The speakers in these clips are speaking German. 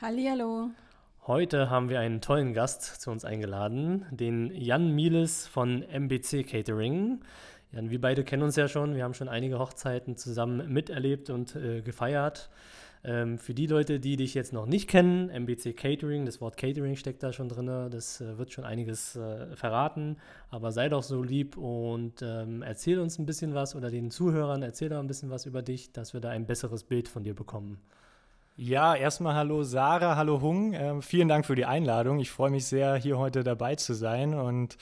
Hallihallo. Heute haben wir einen tollen Gast zu uns eingeladen, den Jan Mieles von MBC Catering. Jan, wir beide kennen uns ja schon. Wir haben schon einige Hochzeiten zusammen miterlebt und äh, gefeiert. Ähm, für die Leute, die dich jetzt noch nicht kennen, MBC Catering, das Wort Catering steckt da schon drin, das äh, wird schon einiges äh, verraten, aber sei doch so lieb und ähm, erzähl uns ein bisschen was oder den Zuhörern erzähl da ein bisschen was über dich, dass wir da ein besseres Bild von dir bekommen. Ja, erstmal hallo Sarah, hallo Hung. Ähm, vielen Dank für die Einladung. Ich freue mich sehr, hier heute dabei zu sein und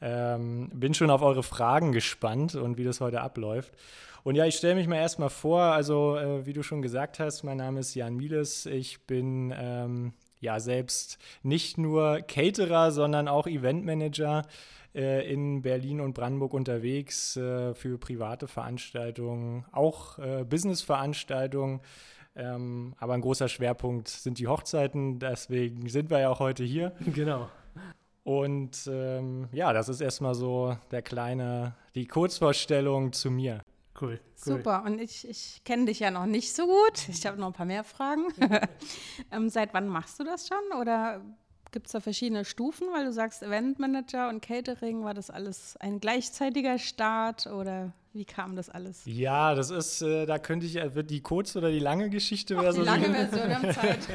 ähm, bin schon auf eure Fragen gespannt und wie das heute abläuft. Und ja, ich stelle mich mal erstmal vor. Also, äh, wie du schon gesagt hast, mein Name ist Jan Mieles. Ich bin ähm, ja selbst nicht nur Caterer, sondern auch Eventmanager äh, in Berlin und Brandenburg unterwegs äh, für private Veranstaltungen, auch äh, Businessveranstaltungen. Ähm, aber ein großer Schwerpunkt sind die Hochzeiten, deswegen sind wir ja auch heute hier. Genau. Und ähm, ja, das ist erstmal so der kleine, die Kurzvorstellung zu mir. Cool. cool. Super, und ich, ich kenne dich ja noch nicht so gut. Ich habe noch ein paar mehr Fragen. ähm, seit wann machst du das schon? Oder gibt es da verschiedene Stufen? Weil du sagst, Eventmanager und Catering, war das alles ein gleichzeitiger Start oder wie kam das alles? Ja, das ist, äh, da könnte ich, äh, wird die kurze oder die lange Geschichte Ach, Die lange Version, haben Zeit.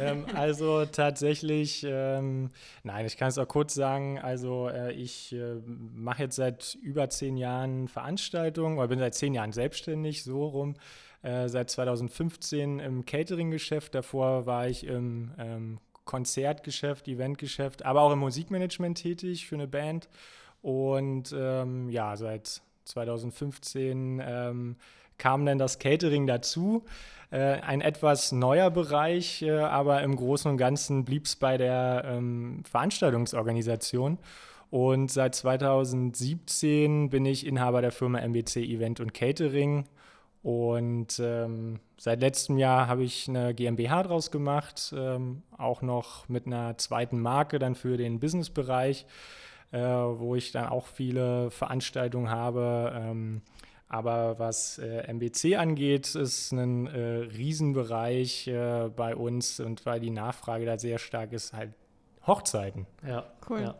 ähm, also tatsächlich, ähm, nein, ich kann es auch kurz sagen, also äh, ich äh, mache jetzt seit über zehn Jahren Veranstaltungen, oder bin seit zehn Jahren selbstständig, so rum. Äh, seit 2015 im Catering-Geschäft, davor war ich im ähm, Konzertgeschäft, Eventgeschäft, aber auch im Musikmanagement tätig für eine Band. Und ähm, ja, seit 2015 ähm, kam dann das Catering dazu. Äh, ein etwas neuer Bereich, äh, aber im Großen und Ganzen blieb es bei der ähm, Veranstaltungsorganisation. Und seit 2017 bin ich Inhaber der Firma MBC Event und Catering. Und ähm, seit letztem Jahr habe ich eine GmbH draus gemacht, ähm, auch noch mit einer zweiten Marke dann für den Businessbereich äh, wo ich dann auch viele Veranstaltungen habe. Ähm, aber was äh, MBC angeht, ist ein äh, Riesenbereich äh, bei uns und weil die Nachfrage da sehr stark ist, halt Hochzeiten. Ja, cool. Ja.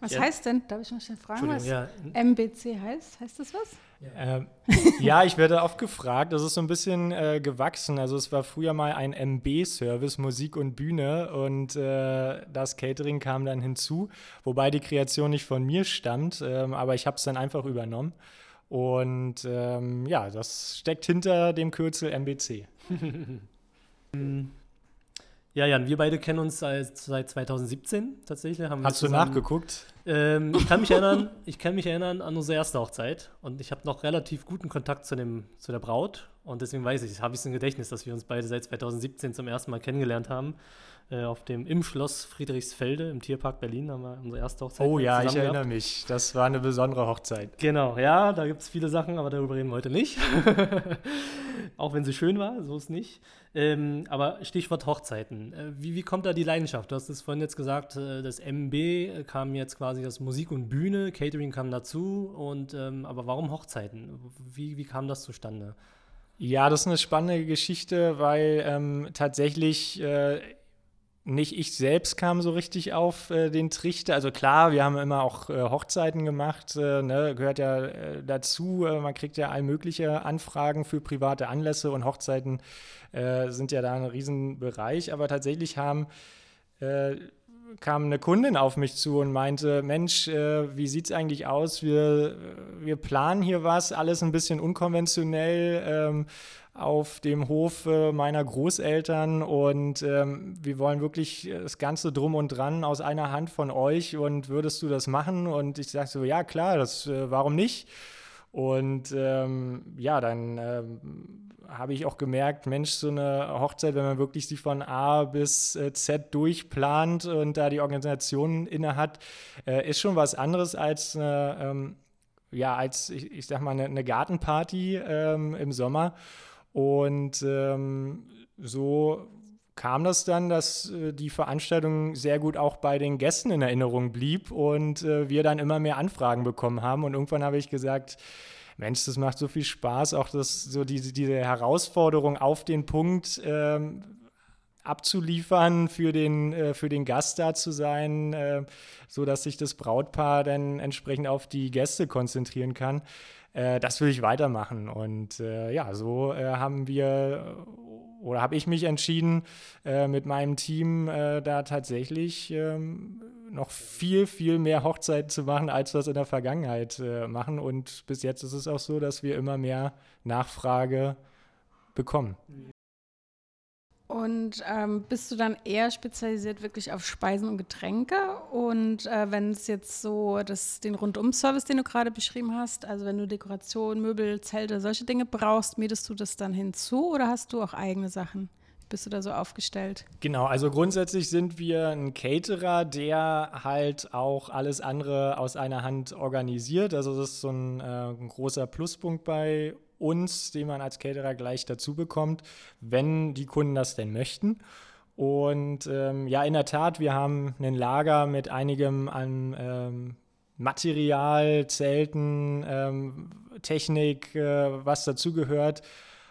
Was Ja. heißt denn, darf ich mal schnell fragen, was ja, MBC heißt? Heißt das was? Ähm, ja, ich werde oft gefragt. Das ist so ein bisschen äh, gewachsen. Also es war früher mal ein MB-Service, Musik und Bühne und äh, das Catering kam dann hinzu, wobei die Kreation nicht von mir stammt, ähm, aber ich habe es dann einfach übernommen. Und ähm, ja, das steckt hinter dem Kürzel MBC. ja, Jan, wir beide kennen uns seit, seit 2017 tatsächlich. Hast du zusammen- nachgeguckt? Ähm, ich kann mich erinnern, ich kann mich erinnern an unsere erste Hochzeit und ich habe noch relativ guten Kontakt zu, dem, zu der Braut und deswegen weiß ich, habe ich es im Gedächtnis, dass wir uns beide seit 2017 zum ersten Mal kennengelernt haben. Äh, auf dem im Schloss Friedrichsfelde im Tierpark Berlin haben wir unsere erste Hochzeit. Oh ja, ich erinnere gehabt. mich. Das war eine besondere Hochzeit. Genau, ja, da gibt es viele Sachen, aber darüber reden wir heute nicht. Auch wenn sie schön war, so ist nicht. Ähm, aber Stichwort Hochzeiten. Äh, wie, wie kommt da die Leidenschaft? Du hast es vorhin jetzt gesagt, äh, das MB kam jetzt quasi das Musik und Bühne, Catering kam dazu. Und, ähm, aber warum Hochzeiten? Wie, wie kam das zustande? Ja, das ist eine spannende Geschichte, weil ähm, tatsächlich äh, nicht ich selbst kam so richtig auf äh, den Trichter. Also klar, wir haben immer auch äh, Hochzeiten gemacht, äh, ne, gehört ja äh, dazu. Äh, man kriegt ja all mögliche Anfragen für private Anlässe und Hochzeiten äh, sind ja da ein Riesenbereich. Aber tatsächlich haben kam eine Kundin auf mich zu und meinte, Mensch, wie sieht es eigentlich aus? Wir, wir planen hier was, alles ein bisschen unkonventionell ähm, auf dem Hof meiner Großeltern und ähm, wir wollen wirklich das Ganze drum und dran aus einer Hand von euch und würdest du das machen? Und ich sage so, ja klar, das, äh, warum nicht? Und ähm, ja, dann ähm, habe ich auch gemerkt, Mensch, so eine Hochzeit, wenn man wirklich sie von A bis äh, Z durchplant und da die Organisation inne hat, äh, ist schon was anderes als eine, ähm, ja, als ich, ich sag mal, eine, eine Gartenparty ähm, im Sommer. Und ähm, so kam das dann, dass äh, die Veranstaltung sehr gut auch bei den Gästen in Erinnerung blieb und äh, wir dann immer mehr Anfragen bekommen haben. Und irgendwann habe ich gesagt, Mensch, das macht so viel Spaß, auch das, so diese, diese Herausforderung auf den Punkt ähm, abzuliefern, für den, äh, für den Gast da zu sein, äh, so dass sich das Brautpaar dann entsprechend auf die Gäste konzentrieren kann. Äh, das will ich weitermachen. Und äh, ja, so äh, haben wir oder habe ich mich entschieden, äh, mit meinem Team da tatsächlich ähm, noch viel, viel mehr Hochzeiten zu machen, als wir es in der Vergangenheit äh, machen. Und bis jetzt ist es auch so, dass wir immer mehr Nachfrage bekommen. Und ähm, bist du dann eher spezialisiert wirklich auf Speisen und Getränke? Und äh, wenn es jetzt so das, den Rundum-Service, den du gerade beschrieben hast, also wenn du Dekoration, Möbel, Zelte, solche Dinge brauchst, mietest du das dann hinzu oder hast du auch eigene Sachen? bist du da so aufgestellt? Genau, also grundsätzlich sind wir ein Caterer, der halt auch alles andere aus einer Hand organisiert. Also das ist so ein, äh, ein großer Pluspunkt bei uns, den man als Caterer gleich dazu bekommt, wenn die Kunden das denn möchten. Und ähm, ja, in der Tat, wir haben ein Lager mit einigem an ähm, Material, Zelten, ähm, Technik, äh, was dazugehört.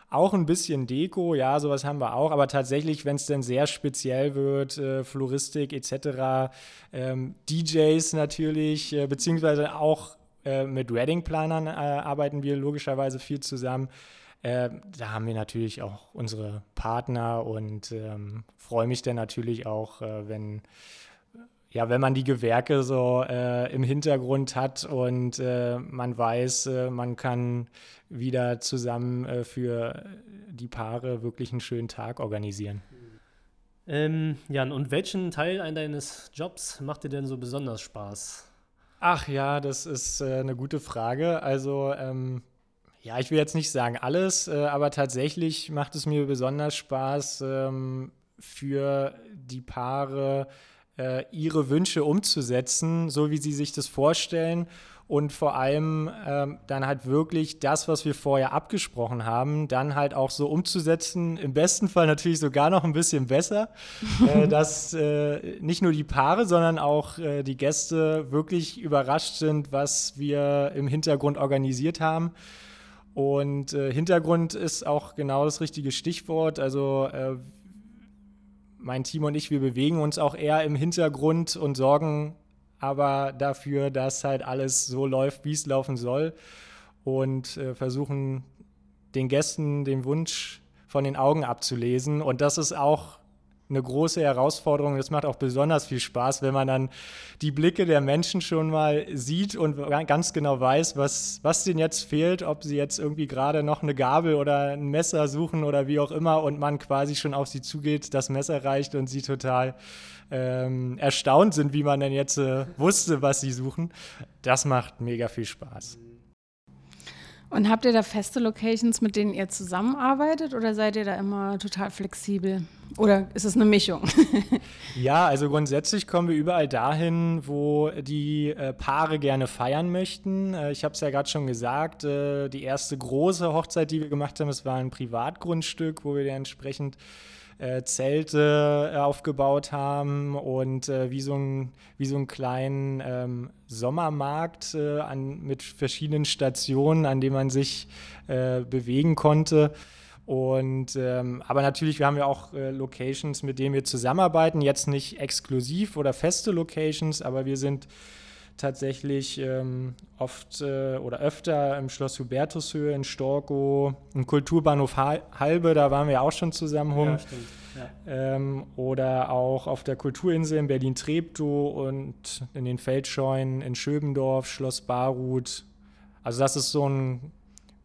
Auch ein bisschen Deko, ja, sowas haben wir auch, aber tatsächlich, wenn es dann sehr speziell wird, äh, Floristik etc., ähm, DJs natürlich, äh, beziehungsweise auch äh, mit Wedding-Planern äh, arbeiten wir logischerweise viel zusammen. Äh, da haben wir natürlich auch unsere Partner und ähm, freue mich dann natürlich auch, äh, wenn ja, wenn man die Gewerke so äh, im Hintergrund hat und man weiß, man kann wieder zusammen für die Paare wirklich einen schönen Tag organisieren. Ähm, Jan, und welchen Teil deines Jobs macht dir denn so besonders Spaß? Ach ja, das ist äh, eine gute Frage. Also, ähm, ja, ich will jetzt nicht sagen alles, äh, aber tatsächlich macht es mir besonders Spaß, ähm, für die Paare äh, ihre Wünsche umzusetzen, so wie sie sich das vorstellen und vor allem ähm, dann halt wirklich das, was wir vorher abgesprochen haben, dann halt auch so umzusetzen. Im besten Fall natürlich sogar noch ein bisschen besser, äh, dass äh, nicht nur die Paare, sondern auch äh, die Gäste wirklich überrascht sind, was wir im Hintergrund organisiert haben. Und äh, Hintergrund ist auch genau das richtige Stichwort. Also äh, mein Team und ich, wir bewegen uns auch eher im Hintergrund und sorgen aber dafür, dass halt alles so läuft, wie es laufen soll und äh, versuchen den Gästen den Wunsch von den Augen abzulesen. Und das ist auch eine große Herausforderung. Es macht auch besonders viel Spaß, wenn man dann die Blicke der Menschen schon mal sieht und ganz genau weiß, was, was denen jetzt fehlt, ob sie jetzt irgendwie gerade noch eine Gabel oder ein Messer suchen oder wie auch immer und man quasi schon auf sie zugeht, das Messer reicht und sie total ähm, erstaunt sind, wie man denn jetzt äh, wusste, was sie suchen. Das macht mega viel Spaß. Und habt ihr da feste Locations, mit denen ihr zusammenarbeitet oder seid ihr da immer total flexibel? Oder ist es eine Mischung? ja, also grundsätzlich kommen wir überall dahin, wo die äh, Paare gerne feiern möchten. Äh, ich habe es ja gerade schon gesagt, äh, die erste große Hochzeit, die wir gemacht haben, das war ein Privatgrundstück, wo wir entsprechend äh, Zelte äh, aufgebaut haben und äh, wie, so ein, wie so einen kleinen ähm, Sommermarkt äh, an, mit verschiedenen Stationen, an denen man sich bewegen konnte. Und ähm, aber natürlich, wir haben ja auch äh, Locations, mit denen wir zusammenarbeiten. Jetzt nicht exklusiv oder feste Locations, aber wir sind tatsächlich ähm, oft äh, oder öfter im Schloss Hubertushöhe in Storkow, im Kulturbahnhof Halbe, da waren wir auch schon zusammen rum. Ja, stimmt. Ja. Ähm, oder auch auf der Kulturinsel in Berlin-Treptow und in den Feldscheunen in Schöbendorf, Schloss Barut. Also das ist so ein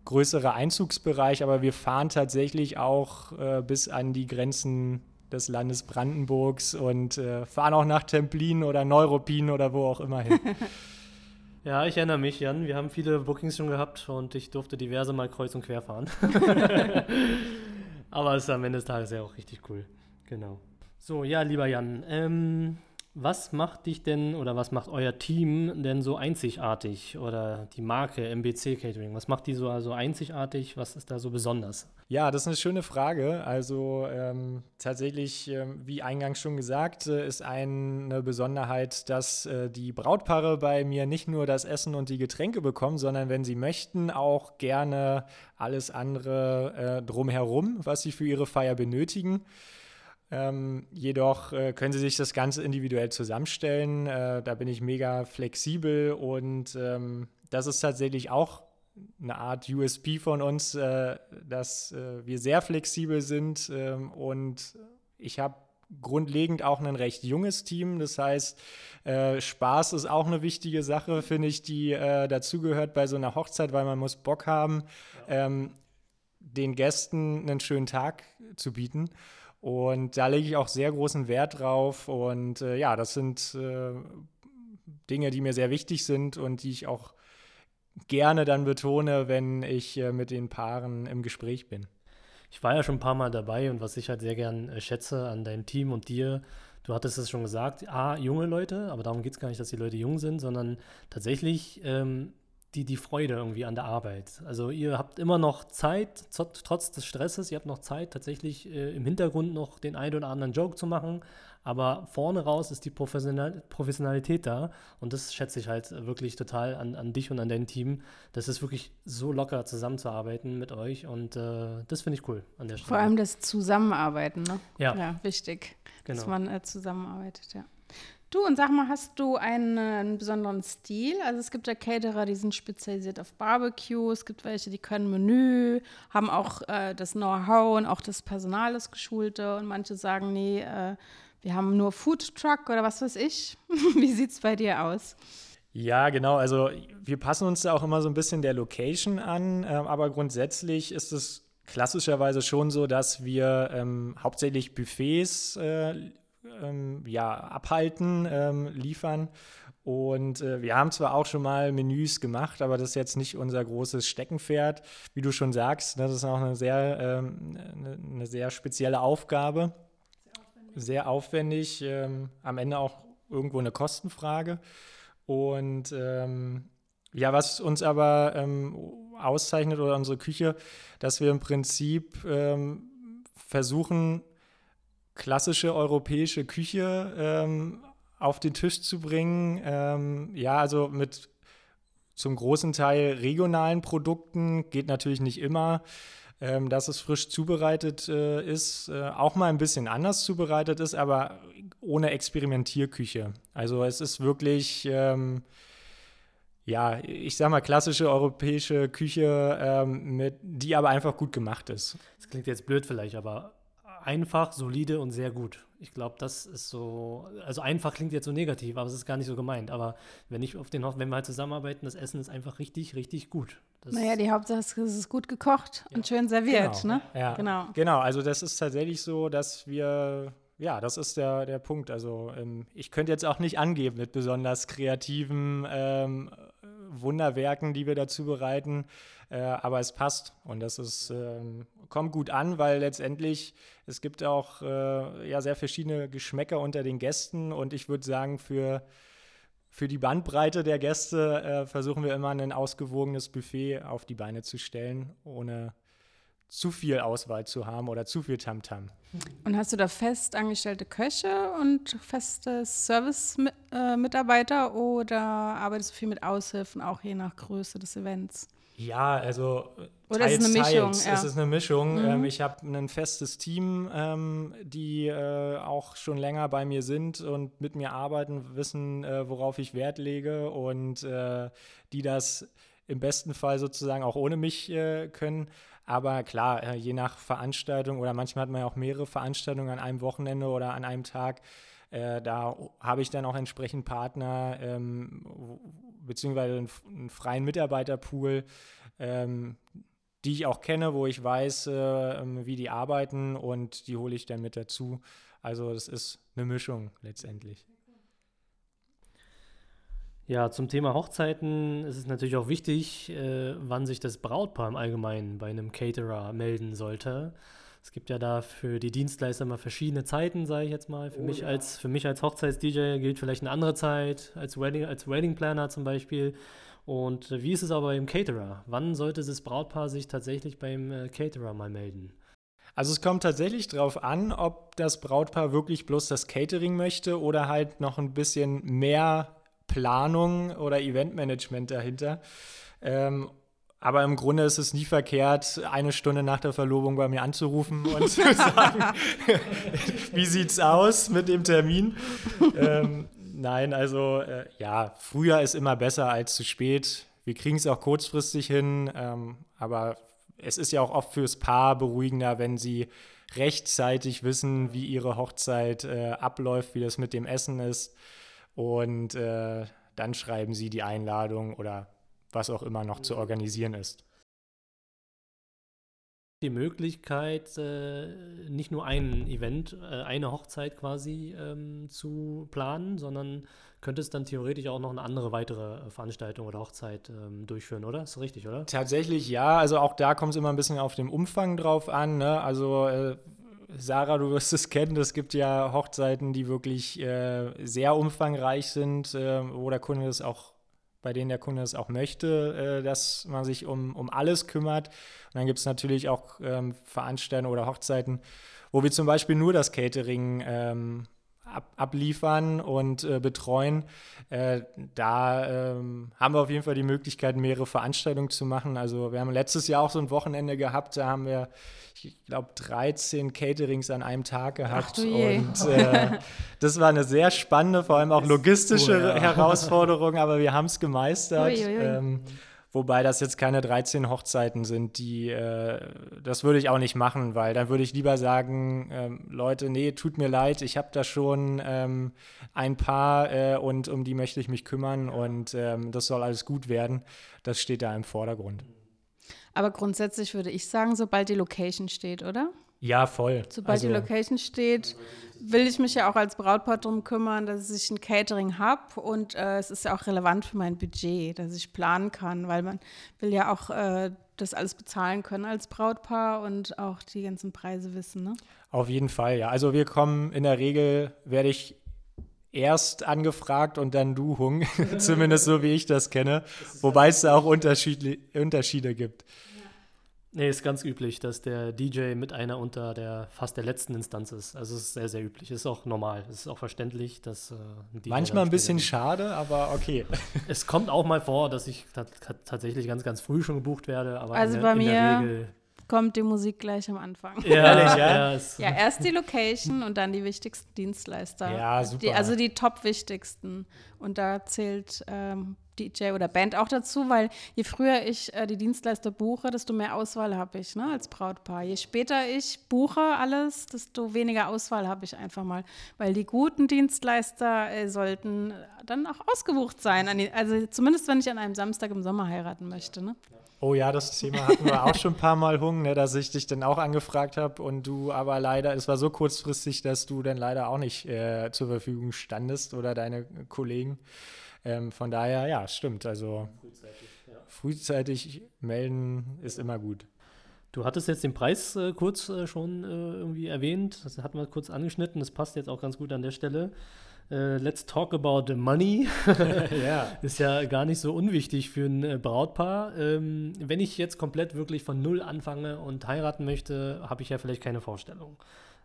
größerer Einzugsbereich, aber wir fahren tatsächlich auch äh, bis an die Grenzen des Landes Brandenburgs und äh, fahren auch nach Templin oder Neuruppin oder wo auch immer hin. Ja, ich erinnere mich, Jan. Wir haben viele Bookings schon gehabt und ich durfte diverse mal kreuz und quer fahren. Aber es ist am Ende des Tages ja auch richtig cool. Genau. So, ja, lieber Jan, ähm, was macht dich denn oder was macht euer Team denn so einzigartig oder die Marke MBC Catering? Was macht die so also einzigartig? Was ist da so besonders? Ja, das ist eine schöne Frage. Also ähm, tatsächlich, äh, wie eingangs schon gesagt, äh, ist eine Besonderheit, dass äh, die Brautpaare bei mir nicht nur das Essen und die Getränke bekommen, sondern wenn sie möchten, auch gerne alles andere äh, drumherum, was sie für ihre Feier benötigen. Ähm, jedoch äh, können Sie sich das Ganze individuell zusammenstellen. Äh, da bin ich mega flexibel und ähm, das ist tatsächlich auch eine Art USP von uns, äh, dass äh, wir sehr flexibel sind ähm, und ich habe grundlegend auch ein recht junges Team. Das heißt, äh, Spaß ist auch eine wichtige Sache, finde ich, die äh, dazugehört bei so einer Hochzeit, weil man muss Bock haben, ja. ähm, den Gästen einen schönen Tag zu bieten. Und da lege ich auch sehr großen Wert drauf. Und äh, ja, das sind äh, Dinge, die mir sehr wichtig sind und die ich auch gerne dann betone, wenn ich äh, mit den Paaren im Gespräch bin. Ich war ja schon ein paar Mal dabei und was ich halt sehr gern äh, schätze an deinem Team und dir, du hattest es schon gesagt, A, junge Leute, aber darum geht es gar nicht, dass die Leute jung sind, sondern tatsächlich ähm, die, die Freude irgendwie an der Arbeit. Also ihr habt immer noch Zeit, trotz des Stresses, ihr habt noch Zeit, tatsächlich äh, im Hintergrund noch den einen oder anderen Joke zu machen, aber vorne raus ist die Professional Professionalität da und das schätze ich halt wirklich total an, an dich und an dein Team. Das ist wirklich so locker zusammenzuarbeiten mit euch und äh, das finde ich cool an der Stelle. Vor allem das Zusammenarbeiten, ne? Ja. Ja, wichtig, genau. dass man äh, zusammenarbeitet, ja. Du, und sag mal, hast du einen, einen, besonderen Stil? Also es gibt ja Caterer, die sind spezialisiert auf Barbecue, es gibt welche, die können Menü, haben auch äh, das Know-how und auch das Personal, das Geschulte und manche sagen, nee, äh, wir haben nur Food Truck oder was weiß ich. Wie sieht es bei dir aus? Ja, genau. Also wir passen uns da auch immer so ein bisschen der Location an, äh, aber grundsätzlich ist es klassischerweise schon so, dass wir ähm, hauptsächlich Buffets äh, ähm, ja, abhalten, ähm, liefern. Und äh, wir haben zwar auch schon mal Menüs gemacht, aber das ist jetzt nicht unser großes Steckenpferd. Wie du schon sagst, das ist auch eine sehr, ähm, eine, eine, sehr spezielle Aufgabe. Sehr aufwendig. Sehr aufwendig ähm, am Ende auch irgendwo eine Kostenfrage. Und ähm, ja, was uns aber ähm, auszeichnet oder unsere Küche, dass wir im Prinzip versuchen, klassische europäische Küche ähm, auf den Tisch zu bringen. Ähm, ja, also mit zum großen Teil regionalen Produkten, geht natürlich nicht immer. Ähm, dass es frisch zubereitet äh, ist, äh, auch mal ein bisschen anders zubereitet ist, aber ohne Experimentierküche. Also es ist wirklich, ähm, ja, ich sag mal, klassische europäische Küche, ähm, mit, die aber einfach gut gemacht ist. Das klingt jetzt blöd vielleicht, aber einfach, solide und sehr gut. Ich glaube, das ist so, also einfach klingt jetzt so negativ, aber es ist gar nicht so gemeint. Aber wenn ich auf den wenn wir halt zusammenarbeiten, das Essen ist einfach richtig, richtig gut. Das naja, die Hauptsache ist, es ist gut gekocht ja. und schön serviert, genau. ne? Ja. Genau. Genau, also das ist tatsächlich so, dass wir ja, das ist der, der Punkt. Also ähm, ich könnte jetzt auch nicht angeben mit besonders kreativen ähm, Wunderwerken, die wir dazu bereiten, äh, aber es passt und das ist, äh, kommt gut an, weil letztendlich es gibt auch äh, ja, sehr verschiedene Geschmäcker unter den Gästen und ich würde sagen, für, für die Bandbreite der Gäste äh, versuchen wir immer ein ausgewogenes Buffet auf die Beine zu stellen, ohne zu viel Auswahl zu haben oder zu viel Tamtam. -Tam. Und hast du da fest angestellte Köche und feste Service-Mitarbeiter oder arbeitest du viel mit Aushilfen, auch je nach Größe des Events? Ja, also Oder teils, ist eine Mischung. Ja. Es ist eine Mischung. Mhm. Ähm, ich habe ein festes Team, ähm, die äh, auch schon länger bei mir sind und mit mir arbeiten, wissen, äh, worauf ich Wert lege und äh, die das im besten Fall sozusagen auch ohne mich äh, können. Aber klar, äh, je nach Veranstaltung oder manchmal hat man ja auch mehrere Veranstaltungen an einem Wochenende oder an einem Tag. Äh, da habe ich dann auch entsprechend Partner ähm, beziehungsweise einen, einen, freien Mitarbeiterpool, ähm, die ich auch kenne, wo ich weiß, äh, wie die arbeiten und die hole ich dann mit dazu. Also das ist eine Mischung letztendlich. Ja, zum Thema Hochzeiten ist es natürlich auch wichtig, äh, wann sich das Brautpaar im Allgemeinen bei einem Caterer melden sollte. Es gibt ja da für die Dienstleister mal verschiedene Zeiten, sage ich jetzt mal. Für, oh, mich, ja. als, für mich als Hochzeits-DJ gilt vielleicht eine andere Zeit, als Wedding, als Wedding Planner zum Beispiel. Und wie ist es aber beim Caterer? Wann sollte das Brautpaar sich tatsächlich beim äh, Caterer mal melden? Also es kommt tatsächlich darauf an, ob das Brautpaar wirklich bloß das Catering möchte oder halt noch ein bisschen mehr Planung oder Eventmanagement dahinter. Ähm, aber im Grunde ist es nie verkehrt, eine Stunde nach der Verlobung bei mir anzurufen und zu sagen, wie sieht's aus mit dem Termin? ähm, nein, also äh, ja, früher ist immer besser als zu spät. Wir kriegen es auch kurzfristig hin, ähm, aber es ist ja auch oft fürs Paar beruhigender, wenn sie rechtzeitig wissen, wie ihre Hochzeit äh, abläuft, wie das mit dem Essen ist. Und äh, dann schreiben sie die Einladung oder was auch immer noch zu organisieren ist. Die Möglichkeit, äh, nicht nur ein Event, äh, eine Hochzeit quasi ähm, zu planen, sondern könnte es dann theoretisch auch noch eine andere weitere Veranstaltung oder Hochzeit ähm, durchführen, oder? Ist richtig, oder? Tatsächlich ja. Also auch da kommt es immer ein bisschen auf den Umfang drauf an. Ne? Also äh, Sarah, du wirst es kennen, es gibt ja Hochzeiten, die wirklich äh, sehr umfangreich sind, äh, wo der Kunde es auch bei denen der Kunde es auch möchte, äh, dass man sich um, um alles kümmert. Und dann gibt es natürlich auch ähm, Veranstaltungen oder Hochzeiten, wo wir zum Beispiel nur das Catering ähm, ab, abliefern und äh, betreuen. Äh, da ähm, haben wir auf jeden Fall die Möglichkeit, mehrere Veranstaltungen zu machen. Also wir haben letztes Jahr auch so ein Wochenende gehabt, da haben wir, ich glaube, 13 Caterings an einem Tag gehabt. und äh, das war eine sehr spannende, vor allem auch logistische oh, ja. Herausforderung, aber wir haben es gemeistert. Ui, ui. Ähm, Wobei das jetzt keine 13 Hochzeiten sind, die, äh, das würde ich auch nicht machen, weil dann würde ich lieber sagen, ähm, Leute, nee, tut mir leid, ich habe da schon ähm, ein paar äh, und um die möchte ich mich kümmern und ähm, das soll alles gut werden. Das steht da im Vordergrund. Aber grundsätzlich würde ich sagen, sobald die Location steht, oder? Ja, voll. Sobald also, die Location steht, will ich mich ja auch als Brautpaar darum kümmern, dass ich ein Catering habe und äh, es ist ja auch relevant für mein Budget, dass ich planen kann, weil man will ja auch äh, das alles bezahlen können als Brautpaar und auch die ganzen Preise wissen. Ne? Auf jeden Fall, ja. Also wir kommen in der Regel, werde ich erst angefragt und dann du Hung, zumindest so wie ich das kenne, wobei es da auch Unterschiede, Unterschiede gibt. Nee, ist ganz üblich, dass der DJ mit einer unter der fast der letzten Instanz ist. Also es ist sehr, sehr üblich. Ist auch normal. Es ist auch verständlich, dass äh, ein DJ Manchmal ein bisschen schade, aber okay. Es kommt auch mal vor, dass ich tatsächlich ganz, ganz früh schon gebucht werde. Aber also in, bei in mir Regel kommt die Musik gleich am Anfang. Ja, Ehrlich, ja? ja, erst die Location und dann die wichtigsten Dienstleister. Ja, super. Die, also die top wichtigsten. Und da zählt ähm, DJ oder Band auch dazu, weil je früher ich äh, die Dienstleister buche, desto mehr Auswahl habe ich ne, als Brautpaar. Je später ich buche alles, desto weniger Auswahl habe ich einfach mal, weil die guten Dienstleister äh, sollten dann auch ausgebucht sein. also zumindest, wenn ich an einem Samstag im Sommer heiraten möchte. Ne? Oh ja, das Thema hatten wir auch schon ein paar Mal, Hung, ne, dass ich dich dann auch angefragt habe und du aber leider, es war so kurzfristig, dass du dann leider auch nicht äh, zur Verfügung standest oder deine Kollegen. Ähm, von daher, ja, stimmt. Also frühzeitig, ja. frühzeitig, melden ist immer gut. Du hattest jetzt den Preis äh, kurz äh, schon äh, irgendwie erwähnt. Das hatten wir kurz angeschnitten. Das passt jetzt auch ganz gut an der Stelle. Äh, let's talk about the money. ja. Ist ja gar nicht so unwichtig für ein äh, Brautpaar. Ähm, wenn ich jetzt komplett wirklich von Null anfange und heiraten möchte, habe ich ja vielleicht keine Vorstellung.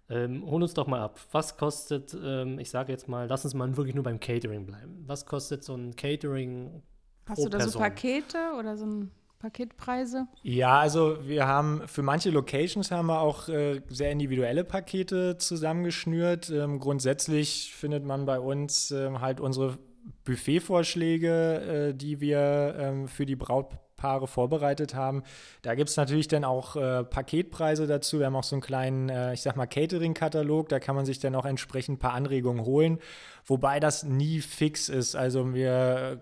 Ähm, hol uns doch mal ab. Was kostet, ähm, ich sage jetzt mal, lass uns mal wirklich nur beim Catering bleiben. Was kostet so ein Catering? Hast pro du da Person? so Pakete oder so ein Paketpreise? Ja, also wir haben für manche Locations haben wir auch äh, sehr individuelle Pakete zusammengeschnürt. Ähm, grundsätzlich findet man bei uns äh, halt unsere Buffetvorschläge, äh, die wir ähm, für die Braut Paare vorbereitet haben. Da gibt es natürlich dann auch äh, Paketpreise dazu. Wir haben auch so einen kleinen, äh, ich sag mal, Catering-Katalog. Da kann man sich dann auch entsprechend ein paar Anregungen holen. Wobei das nie fix ist. Also wir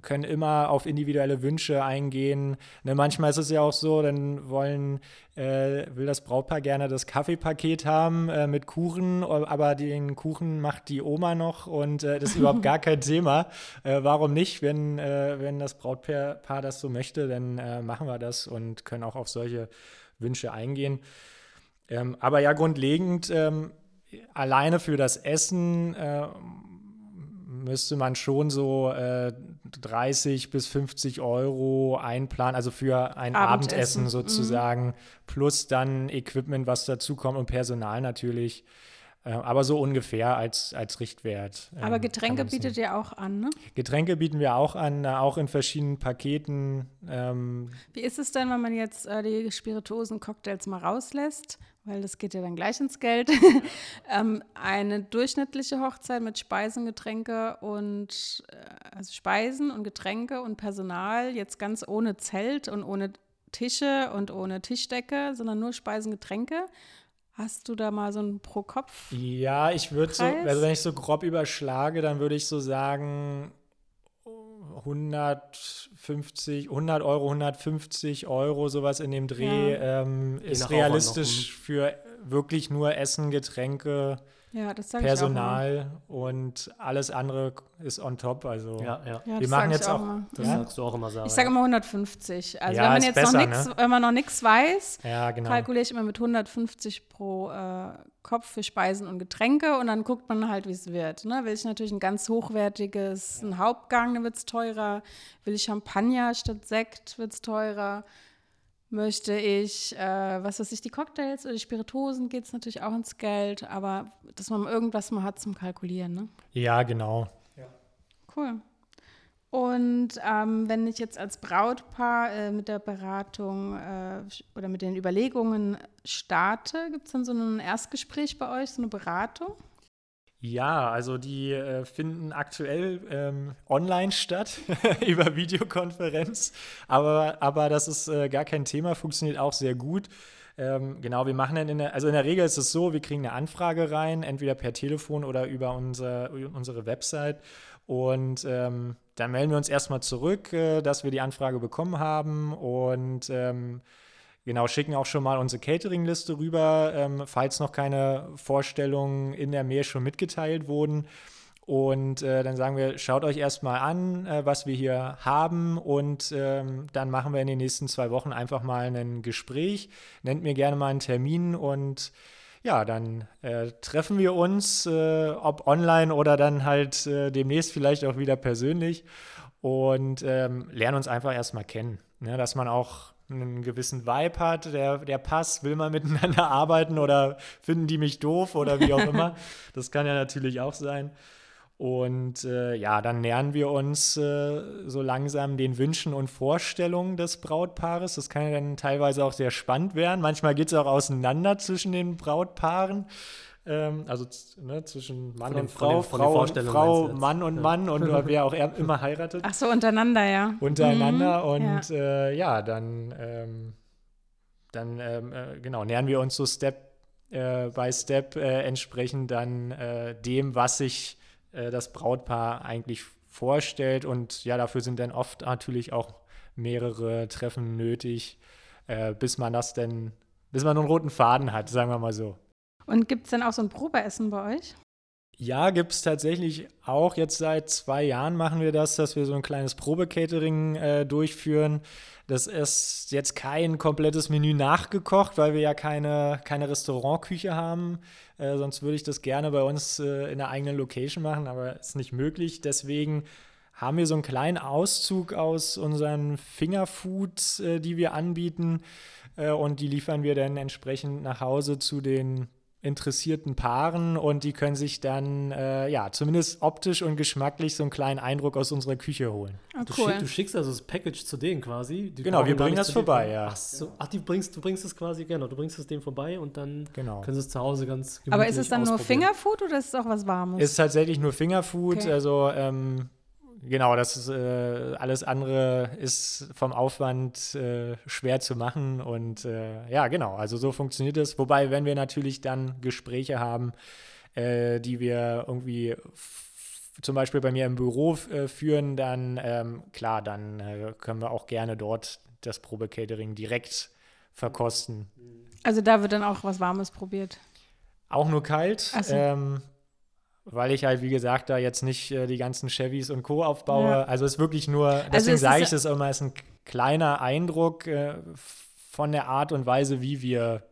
können immer auf individuelle Wünsche eingehen. Ne, manchmal ist es ja auch so, dann wollen äh, will das Brautpaar gerne das Kaffeepaket haben äh, mit Kuchen, aber den Kuchen macht die Oma noch und äh, das ist überhaupt gar kein Thema. Äh, warum nicht? Wenn, äh, wenn das Brautpaar das so möchte, dann äh, machen wir das und können auch auf solche Wünsche eingehen. Ähm, aber ja, grundlegend ähm, alleine für das Essen müsste man schon so äh, 30 bis 50 Euro einplanen, also für ein Abendessen, Abendessen mhm. sozusagen, mhm. plus dann Equipment, was dazukommt und Personal natürlich. Äh, aber so ungefähr als, als Richtwert. Ähm, aber Getränke bietet ihr auch an, ne? Getränke bieten wir auch an, auch in verschiedenen Paketen. Ähm. Wie ist es denn, wenn man jetzt äh, die Spirituosen Cocktails mal rauslässt? Weil das geht ja dann gleich ins Geld. ähm, eine durchschnittliche Hochzeit mit Speisen, Getränke und äh, also Speisen und Getränke und Personal, jetzt ganz ohne Zelt und ohne Tische und ohne Tischdecke, sondern nur Speisen, Getränke. Hast du da mal so einen pro Kopf? Ja, ich würde so, also wenn ich so grob überschlage, dann würde ich so sagen 150, 100 Euro, 150 Euro, sowas in dem Dreh, ja. ähm, ist realistisch für wirklich nur Essen, Getränke, ja, Personal und alles andere ist on top. Also ja, ja. ja wir machen jetzt auch. auch das sagst du auch immer, Sarah. Ich sage immer 150. Also wenn man jetzt besser, noch nichts, ne? wenn man noch nichts weiß, genau. kalkuliere ich immer mit 150 pro äh, Kopf für Speisen und Getränke und dann guckt man halt, wie es wird. Ne? Will ich natürlich ein ganz hochwertiges, ein Hauptgang, dann wird es teurer. Will ich Champagner statt Sekt, wird es teurer möchte ich, äh, was weiß ich, die Cocktails oder die Spirituosen, geht es natürlich auch ins Geld, aber dass man irgendwas mal hat zum Kalkulieren, ne? Ja, genau. Ja. Cool. Und ähm, wenn ich jetzt als Brautpaar äh, mit der Beratung äh, oder mit den Überlegungen starte, gibt es dann so ein Erstgespräch bei euch, so eine Beratung? Ja, also die äh, finden aktuell ähm, online statt, über Videokonferenz, aber, aber das ist äh, gar kein Thema, funktioniert auch sehr gut. Ähm, genau, wir machen dann in der, also in der Regel ist es so, wir kriegen eine Anfrage rein, entweder per Telefon oder über unser, unsere Website. Und ähm, dann melden wir uns erstmal zurück, äh, dass wir die Anfrage bekommen haben. Und ähm, Genau, schicken auch schon mal unsere Catering-Liste rüber, ähm, falls noch keine Vorstellungen in der Mail schon mitgeteilt wurden. Und äh, dann sagen wir, schaut euch erstmal an, äh, was wir hier haben und ähm, dann machen wir in den nächsten zwei Wochen einfach mal ein Gespräch. Nennt mir gerne mal einen Termin und ja, dann äh, treffen wir uns, äh, ob online oder dann halt äh, demnächst vielleicht auch wieder persönlich und ähm, lernen uns einfach erstmal kennen. Ne? Dass man auch einen gewissen Vibe hat, der, der passt, will man miteinander arbeiten oder finden die mich doof oder wie auch immer. das kann ja natürlich auch sein. Und äh, ja, dann nähern wir uns äh, so langsam den Wünschen und Vorstellungen des Brautpaares. Das kann ja dann teilweise auch sehr spannend werden. Manchmal geht es auch auseinander zwischen den Brautpaaren. Ähm, also ne, zwischen Mann und Frau, den, Frau, Frau Mann und ja. Mann und wer auch immer heiratet. Ach so, untereinander, ja. Untereinander mhm, und ja, äh, ja dann, ähm, dann ähm, äh, genau, nähern wir uns so Step äh, by Step äh, entsprechend dann äh, dem, was sich äh, das Brautpaar eigentlich vorstellt und ja, dafür sind dann oft natürlich auch mehrere Treffen nötig, bis man das denn, bis man einen roten Faden hat, sagen wir mal so. Und gibt es denn auch so ein Probeessen bei euch? Ja, gibt es tatsächlich auch. Jetzt seit zwei Jahren machen wir das, dass wir so ein kleines Probecatering äh, durchführen. Das ist jetzt kein komplettes Menü nachgekocht, weil wir ja keine, keine Restaurantküche haben. Äh, sonst würde ich das gerne bei uns äh, in der eigenen Location machen, aber ist nicht möglich. Deswegen haben wir so einen kleinen Auszug aus unseren Fingerfoods, äh, die wir anbieten. Äh, und die liefern wir dann entsprechend nach Hause zu den interessierten Paaren und die können sich dann, äh, ja, zumindest optisch und geschmacklich so einen kleinen Eindruck aus unserer Küche holen. Oh, du, schick, du, schickst also das Package zu denen quasi? Die genau, wir bringen das vorbei, ja. Ach, so, ach, die bringst, du bringst es quasi, genau, du bringst es denen vorbei und dann genau. können sie es zu Hause ganz Aber ist es dann nur Fingerfood oder ist es auch was Warmes? Ist tatsächlich nur Fingerfood, okay. also ähm, genau, das ist, äh, alles andere ist vom Aufwand äh, schwer zu machen und äh, ja, genau, also so funktioniert es. Wobei, wenn wir natürlich dann Gespräche haben, äh, die wir irgendwie zum Beispiel bei mir im Büro äh, führen, dann ähm, klar, dann äh, können wir auch gerne dort das Probe-Catering direkt verkosten. Also da wird dann auch was Warmes probiert. Auch nur kalt. So. Ähm, weil ich halt, wie gesagt, da jetzt nicht äh, die ganzen Chevys und Co. aufbaue. Ja. Also es ist wirklich nur, Also deswegen es sage ich das immer, es ist ein kleiner Eindruck äh, von der Art und Weise, wie wir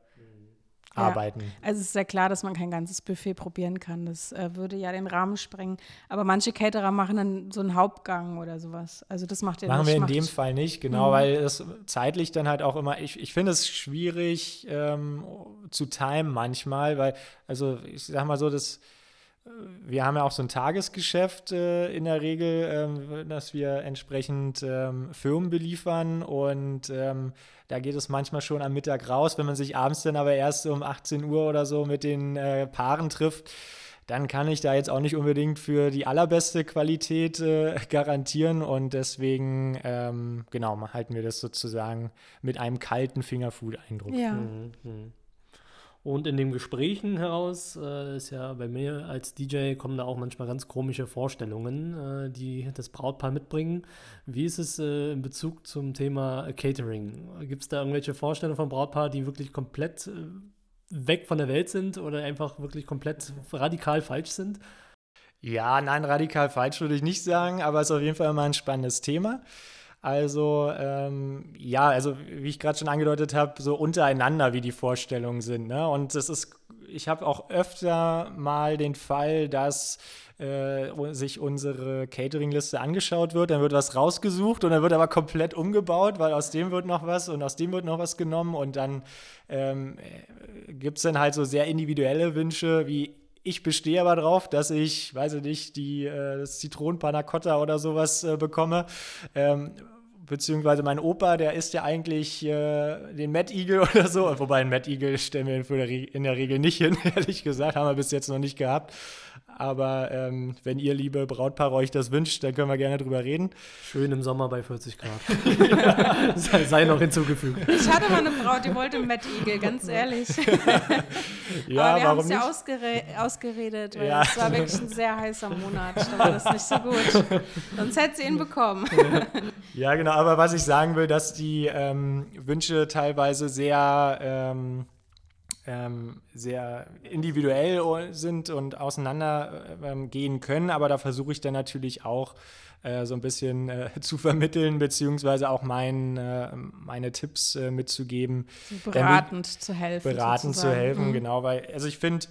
Ja. arbeiten. Also es ist ja klar, dass man kein ganzes Buffet probieren kann. Das äh, würde ja den Rahmen sprengen. Aber manche Caterer machen dann so einen Hauptgang oder sowas. Also das macht ja Machen nicht. wir in dem Fall nicht, genau, Mhm. weil es zeitlich dann halt auch immer, ich, ich finde es schwierig ähm, zu timen manchmal, weil, also ich sag mal so, das, wir haben ja auch so ein Tagesgeschäft äh, in der Regel, ähm, dass wir entsprechend ähm, Firmen beliefern und ähm, da geht es manchmal schon am Mittag raus, wenn man sich abends dann aber erst um 18 Uhr oder so mit den äh, Paaren trifft dann kann ich da jetzt auch nicht unbedingt für die allerbeste Qualität äh, garantieren und deswegen, ähm, genau, halten wir das sozusagen mit einem kalten Fingerfood-Eindruck. Ja. Mhm, mhm. Und in den Gesprächen heraus äh, ist ja bei mir als DJ kommen da auch manchmal ganz komische Vorstellungen, äh, die das Brautpaar mitbringen. Wie ist es äh, in Bezug zum Thema Catering? Gibt es da irgendwelche Vorstellungen vom Brautpaar, die wirklich komplett äh, weg von der Welt sind oder einfach wirklich komplett radikal falsch sind? Ja, nein, radikal falsch würde ich nicht sagen, aber es ist auf jeden Fall immer ein spannendes Thema. Also, ähm, ja, also wie ich gerade schon angedeutet habe, so untereinander, wie die Vorstellungen sind. Ne? Und das ist, ich habe auch öfter mal den Fall, dass äh, sich unsere Catering-Liste angeschaut wird, dann wird was rausgesucht und dann wird aber komplett umgebaut, weil aus dem wird noch was und aus dem wird noch was genommen und dann ähm, gibt es dann halt so sehr individuelle Wünsche, wie ich bestehe aber drauf, dass ich, weiß ich nicht, die äh, das Zitronenpanna oder sowas äh, bekomme. Ähm, beziehungsweise mein Opa, der isst ja eigentlich äh, den Mad Eagle oder so. Wobei ein Mad Eagle stellen wir in der Regel nicht hin, ehrlich gesagt. Haben wir bis jetzt noch nicht gehabt. Aber ähm, wenn ihr, liebe Brautpaare, euch das wünscht, dann können wir gerne drüber reden. Schön im Sommer bei 40 Grad. sei, sei noch hinzugefügt. Ich hatte mal eine Braut, die wollte Mad Eagle, ganz ehrlich. Ja, Aber wir haben es ja ausgere ausgeredet, weil Ja. es war wirklich ein sehr heißer Monat. Da war das nicht so gut. Sonst hätte sie ihn bekommen. Ja, genau, aber was ich sagen will, dass die ähm, Wünsche teilweise sehr, ähm, ähm, sehr individuell sind und auseinander ähm, gehen können, aber da versuche ich dann natürlich auch äh, so ein bisschen äh, zu vermitteln, beziehungsweise auch mein, äh, meine Tipps äh, mitzugeben, Beratend zu helfen. beratend zu sozusagen. helfen, Mhm. genau, weil, also ich finde,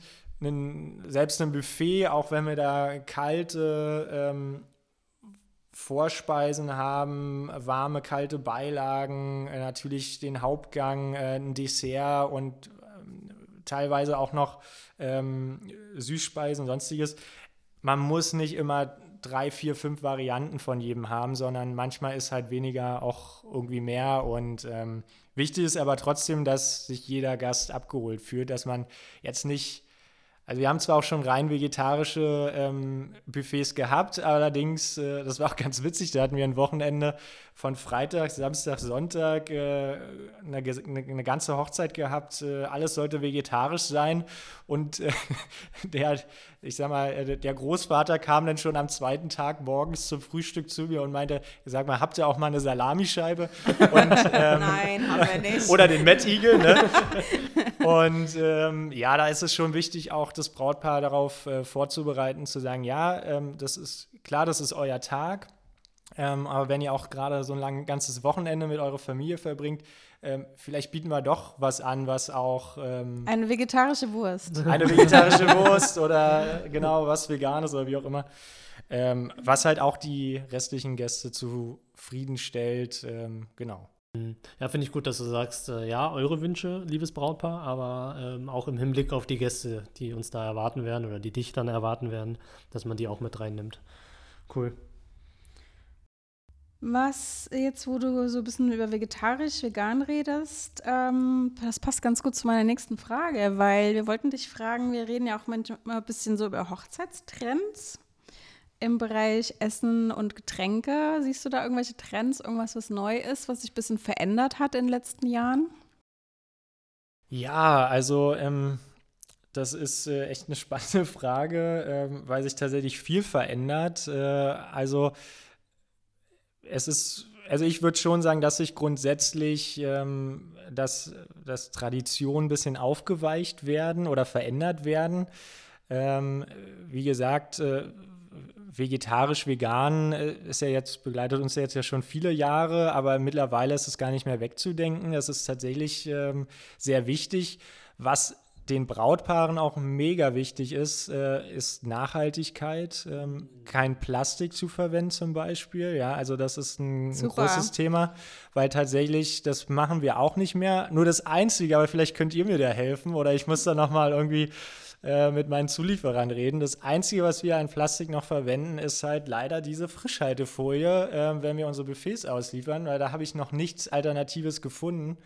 selbst ein Buffet, auch wenn wir da kalte ähm, Vorspeisen haben, warme, kalte Beilagen, äh, natürlich den Hauptgang, äh, ein Dessert und ähm, teilweise auch noch ähm, Süßspeisen, sonstiges. Man muss nicht immer drei, vier, fünf Varianten von jedem haben, sondern manchmal ist halt weniger auch irgendwie mehr. Und ähm, wichtig ist aber trotzdem, dass sich jeder Gast abgeholt fühlt, dass man jetzt nicht also wir haben zwar auch schon rein vegetarische ähm, Buffets gehabt, allerdings, äh, das war auch ganz witzig, da hatten wir ein Wochenende von Freitag, Samstag, Sonntag äh, eine, eine, ganze Hochzeit gehabt. Äh, alles sollte vegetarisch sein und äh, der, ich sag mal, äh, der Großvater kam dann schon am zweiten Tag morgens zum Frühstück zu mir und meinte, sag mal, habt ihr auch mal eine Salamischeibe? Und, ähm, Nein, haben wir nicht. oder den Eagle, ne? Und ähm, ja, da ist es schon wichtig, auch das Brautpaar darauf äh, vorzubereiten, zu sagen, ja, ähm, das ist klar, das ist euer Tag. Ähm, aber wenn ihr auch gerade so ein lang, ganzes Wochenende mit eurer Familie verbringt, ähm, vielleicht bieten wir doch was an, was auch ähm, Eine vegetarische Wurst. eine vegetarische Wurst oder genau was Veganes oder wie auch immer. Ähm, was halt auch die restlichen Gäste zufriedenstellt. Ähm, genau. Ja, finde ich gut, dass du sagst, äh, ja, eure Wünsche, liebes Brautpaar, aber ähm, auch im Hinblick auf die Gäste, die uns da erwarten werden oder die dich dann erwarten werden, dass man die auch mit reinnimmt. Cool. Was jetzt, wo du so ein bisschen über vegetarisch, vegan redest, ähm, das passt ganz gut zu meiner nächsten Frage, weil wir wollten dich fragen, wir reden ja auch manchmal ein bisschen so über Hochzeitstrends im Bereich Essen und Getränke. Siehst du da irgendwelche Trends, irgendwas, was neu ist, was sich ein bisschen verändert hat in den letzten Jahren? Ja, also ähm, das ist äh, echt eine spannende Frage, ähm, weil sich tatsächlich viel verändert. Äh, also es ist also ich würde schon sagen, dass sich grundsätzlich, ähm, dass, dass Traditionen ein bisschen aufgeweicht werden oder verändert werden. Ähm, wie gesagt, äh, vegetarisch, vegan äh, ist ja jetzt, begleitet uns ja jetzt ja schon viele Jahre, aber mittlerweile ist es gar nicht mehr wegzudenken. Das ist tatsächlich ähm, sehr wichtig. Was den Brautpaaren auch mega wichtig ist, äh, ist Nachhaltigkeit. Ähm, kein Plastik zu verwenden zum Beispiel. Ja, also das ist ein, ein, großes Thema, weil tatsächlich, das machen wir auch nicht mehr. Nur das Einzige, aber vielleicht könnt ihr mir da helfen oder ich muss da nochmal irgendwie äh, mit meinen Zulieferern reden. Das Einzige, was wir an Plastik noch verwenden, ist halt leider diese Frischhaltefolie, äh, wenn wir unsere Buffets ausliefern, weil da habe ich noch nichts Alternatives gefunden.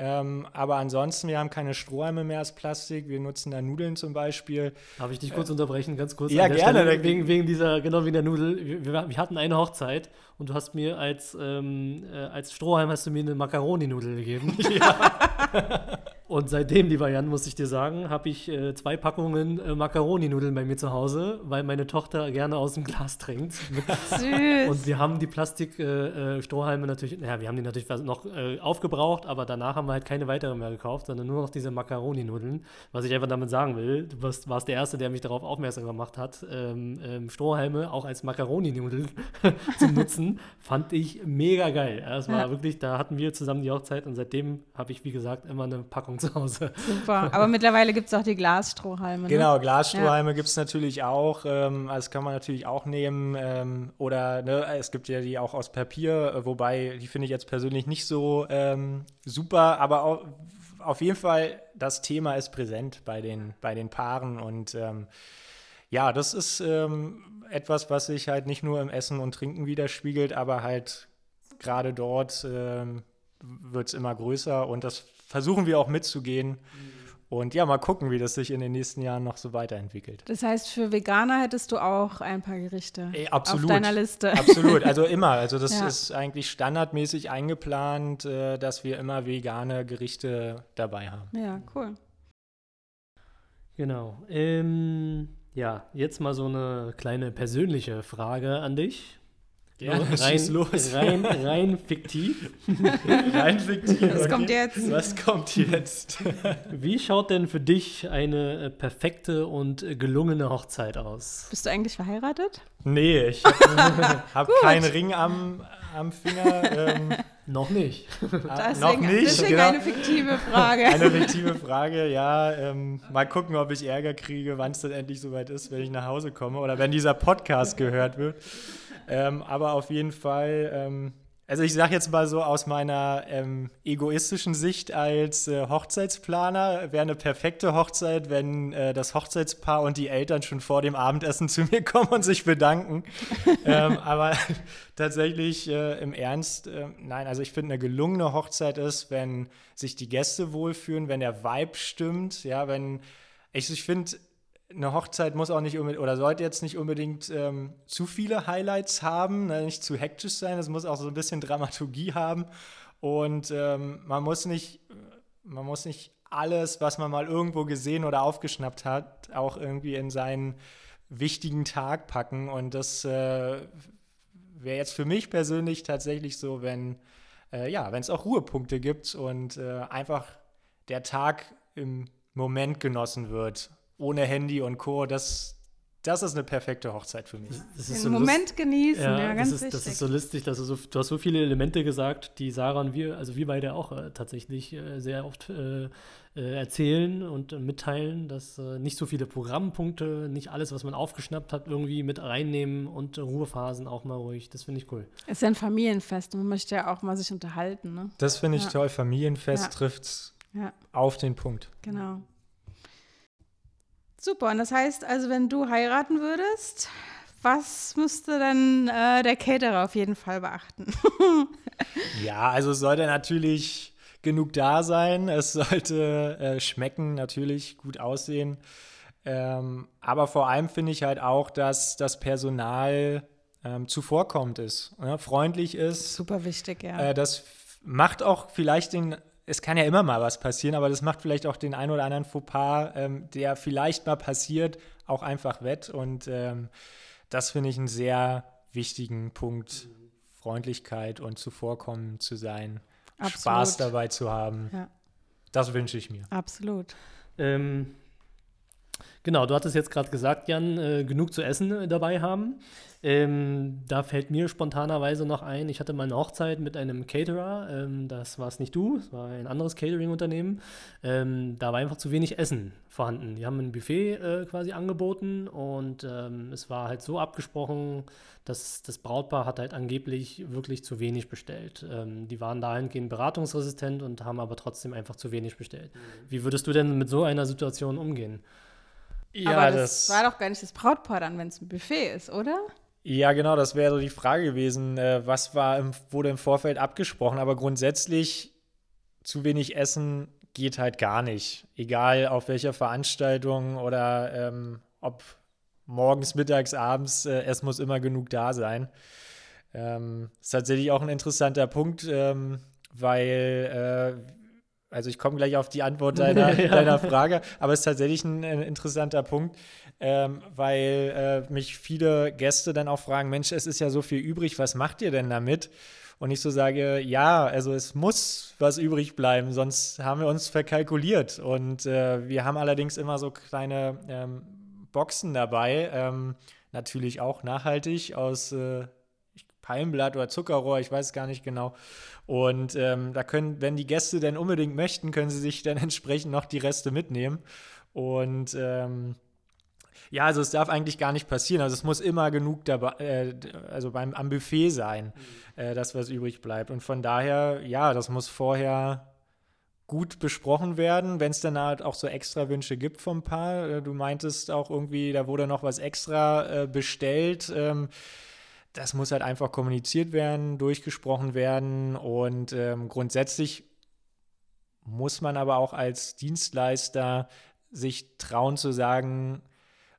Ähm, aber ansonsten, wir haben keine Strohhalme mehr als Plastik. Wir nutzen da Nudeln zum Beispiel. Darf ich dich kurz äh, unterbrechen, ganz kurz? Ja, gerne. Stelle, wegen, wegen dieser, genau wie der Nudel. Wir, wir, hatten eine Hochzeit und du hast mir als, ähm, äh, als Strohhalm hast du mir eine Macaroni-Nudel gegeben. Ja. Und seitdem, lieber Jan, muss ich dir sagen, habe ich äh, zwei Packungen äh, Macaroni-Nudeln bei mir zu Hause, weil meine Tochter gerne aus dem Glas trinkt. Süß. Und wir haben die Plastik-Strohhalme äh, äh natürlich, naja, wir haben die natürlich noch äh, aufgebraucht, aber danach haben wir halt keine weiteren mehr gekauft, sondern nur noch diese Macaroni-Nudeln. Was ich einfach damit sagen will, du warst, warst der Erste, der mich darauf aufmerksam gemacht hat, ähm, ähm, Strohhalme auch als Macaroni-Nudeln zu nutzen, fand ich mega geil. Das war ja. wirklich, da hatten wir zusammen die Hochzeit und seitdem habe ich, wie gesagt, immer eine Packung zu Hause. Super. Aber mittlerweile gibt es auch die Glasstrohhalme. Ne? Genau, Glasstrohhalme ja. gibt es natürlich auch. Ähm, das kann man natürlich auch nehmen. Ähm, oder ne, es gibt ja die auch aus Papier, äh, wobei die finde ich jetzt persönlich nicht so ähm, super. Aber auch, auf jeden Fall, das Thema ist präsent bei den, bei den Paaren. Und ähm, ja, das ist ähm, etwas, was sich halt nicht nur im Essen und Trinken widerspiegelt, aber halt gerade dort ähm, wird es immer größer und das versuchen wir auch mitzugehen. Und ja, mal gucken, wie das sich in den nächsten Jahren noch so weiterentwickelt. Das heißt, für Veganer hättest du auch ein paar Gerichte Ey, absolut, auf deiner Liste. Absolut, also immer. Also das ja. ist eigentlich standardmäßig eingeplant, äh, dass wir immer vegane Gerichte dabei haben. Ja, cool. Genau. Ähm, ja, jetzt mal so eine kleine persönliche Frage an dich. Ja, rein, los. Rein, rein fiktiv. rein fiktiv. Was okay. kommt jetzt? Was kommt jetzt? Wie schaut denn für dich eine äh, perfekte und gelungene Hochzeit aus? Bist du eigentlich verheiratet? Nee, ich habe hab keinen Ring am, am Finger. Ähm, noch nicht. Ah, deswegen, noch nicht. Deswegen genau. eine fiktive Frage. Eine fiktive Frage, ja. Ähm, mal gucken, ob ich Ärger kriege, wann es dann endlich soweit ist, wenn ich nach Hause komme oder wenn dieser Podcast gehört wird. Ähm, aber auf jeden Fall, ähm, also ich sage jetzt mal so aus meiner ähm, egoistischen Sicht als äh, Hochzeitsplaner, wäre eine perfekte Hochzeit, wenn äh, das Hochzeitspaar und die Eltern schon vor dem Abendessen zu mir kommen und sich bedanken. Ähm, aber tatsächlich äh, im Ernst, äh, nein, also ich finde, eine gelungene Hochzeit ist, wenn sich die Gäste wohlfühlen, wenn der Vibe stimmt, ja, wenn ich, ich finde, eine Hochzeit muss auch nicht unbedingt oder sollte jetzt nicht unbedingt ähm, zu viele Highlights haben, ne, nicht zu hektisch sein. Es muss auch so ein bisschen Dramaturgie haben und ähm, man muss nicht, man muss nicht alles, was man mal irgendwo gesehen oder aufgeschnappt hat, auch irgendwie in seinen wichtigen Tag packen. Und das äh, wäre jetzt für mich persönlich tatsächlich so, wenn äh, ja, es auch Ruhepunkte gibt und äh, einfach der Tag im Moment genossen wird ohne Handy und Co. Das, das ist eine perfekte Hochzeit für mich. Das, ist Den so Moment genießen, ja, ja ganz das ist, wichtig. Das ist so lustig, dass du so, du hast so viele Elemente gesagt, die Sarah und wir, also wir beide auch äh, tatsächlich äh, sehr oft äh, äh erzählen und äh, mitteilen, dass äh, nicht so viele Programmpunkte, nicht alles, was man aufgeschnappt hat, irgendwie mit reinnehmen und Ruhephasen auch mal ruhig. Das finde ich cool. Es ist ja ein Familienfest und man möchte ja auch mal sich unterhalten. Ne? Das finde ich ja. toll. Familienfest ja. trifft ja. auf den Punkt. Genau. Super, und das heißt also, wenn du heiraten würdest, was müsste dann äh, der Caterer auf jeden Fall beachten? ja, also sollte natürlich genug da sein. Es sollte äh, schmecken, natürlich gut aussehen. Ähm, aber vor allem finde ich halt auch, dass das Personal ähm, zuvorkommt ist, ne? freundlich ist. Super wichtig, ja. Äh, das macht auch vielleicht den es kann ja immer mal was passieren, aber das macht vielleicht auch den einen oder anderen Fauxpas, ähm, der vielleicht mal passiert, auch einfach wett. Und ähm, das finde ich einen sehr wichtigen Punkt. Freundlichkeit und zuvorkommen zu sein, Absolut. Spaß dabei zu haben. Ja. Das wünsche ich mir. Absolut. Ähm, genau, du hattest jetzt gerade gesagt, Jan, äh, genug zu essen äh, dabei haben. Ähm, da fällt mir spontanerweise noch ein, ich hatte mal eine Hochzeit mit einem Caterer, ähm, das war es nicht du, es war ein anderes Catering-Unternehmen. Ähm, da war einfach zu wenig Essen vorhanden. Die haben ein Buffet äh, quasi angeboten und ähm, es war halt so abgesprochen, dass das Brautpaar hat halt angeblich wirklich zu wenig bestellt. Ähm, die waren dahingehend beratungsresistent und haben aber trotzdem einfach zu wenig bestellt. Wie würdest du denn mit so einer Situation umgehen? Ja, Aber das, war doch gar nicht das Brautpaar dann, wenn es ein Buffet ist, oder? Ja, genau, das wäre so die Frage gewesen. Äh, was war im, wurde im Vorfeld abgesprochen? Aber grundsätzlich zu wenig Essen geht halt gar nicht. Egal auf welcher Veranstaltung oder ähm, ob morgens, mittags, abends, äh, es muss immer genug da sein. Ähm, ist tatsächlich auch ein interessanter Punkt, ähm, weil äh, also ich komme gleich auf die Antwort deiner, ja. deiner Frage, aber es ist tatsächlich ein, ein interessanter Punkt, ähm, weil äh, mich viele Gäste dann auch fragen, Mensch, es ist ja so viel übrig, was macht ihr denn damit? Und ich so sage, ja, also es muss was übrig bleiben, sonst haben wir uns verkalkuliert. Und äh, wir haben allerdings immer so kleine ähm, Boxen dabei, ähm, natürlich auch nachhaltig aus äh, Palmblatt oder Zuckerrohr, ich weiß gar nicht genau. Und ähm, da können, wenn die Gäste denn unbedingt möchten, können sie sich dann entsprechend noch die Reste mitnehmen. Und ähm, ja, also es darf eigentlich gar nicht passieren. Also es muss immer genug dabei, äh, also beim am Buffet sein, mhm. äh, dass was übrig bleibt. Und von daher, ja, das muss vorher gut besprochen werden, wenn es dann halt auch so extra Wünsche gibt vom Paar. Äh, du meintest auch irgendwie, da wurde noch was extra äh, bestellt. Ähm, das muss halt einfach kommuniziert werden, durchgesprochen werden und ähm, grundsätzlich muss man aber auch als Dienstleister sich trauen zu sagen,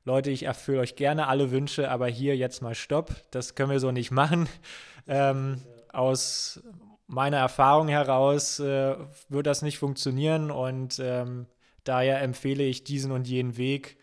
Leute, ich erfülle euch gerne alle Wünsche, aber hier jetzt mal Stopp, das können wir so nicht machen. Ähm, aus meiner Erfahrung heraus äh, wird das nicht funktionieren und ähm, daher empfehle ich diesen und jenen Weg.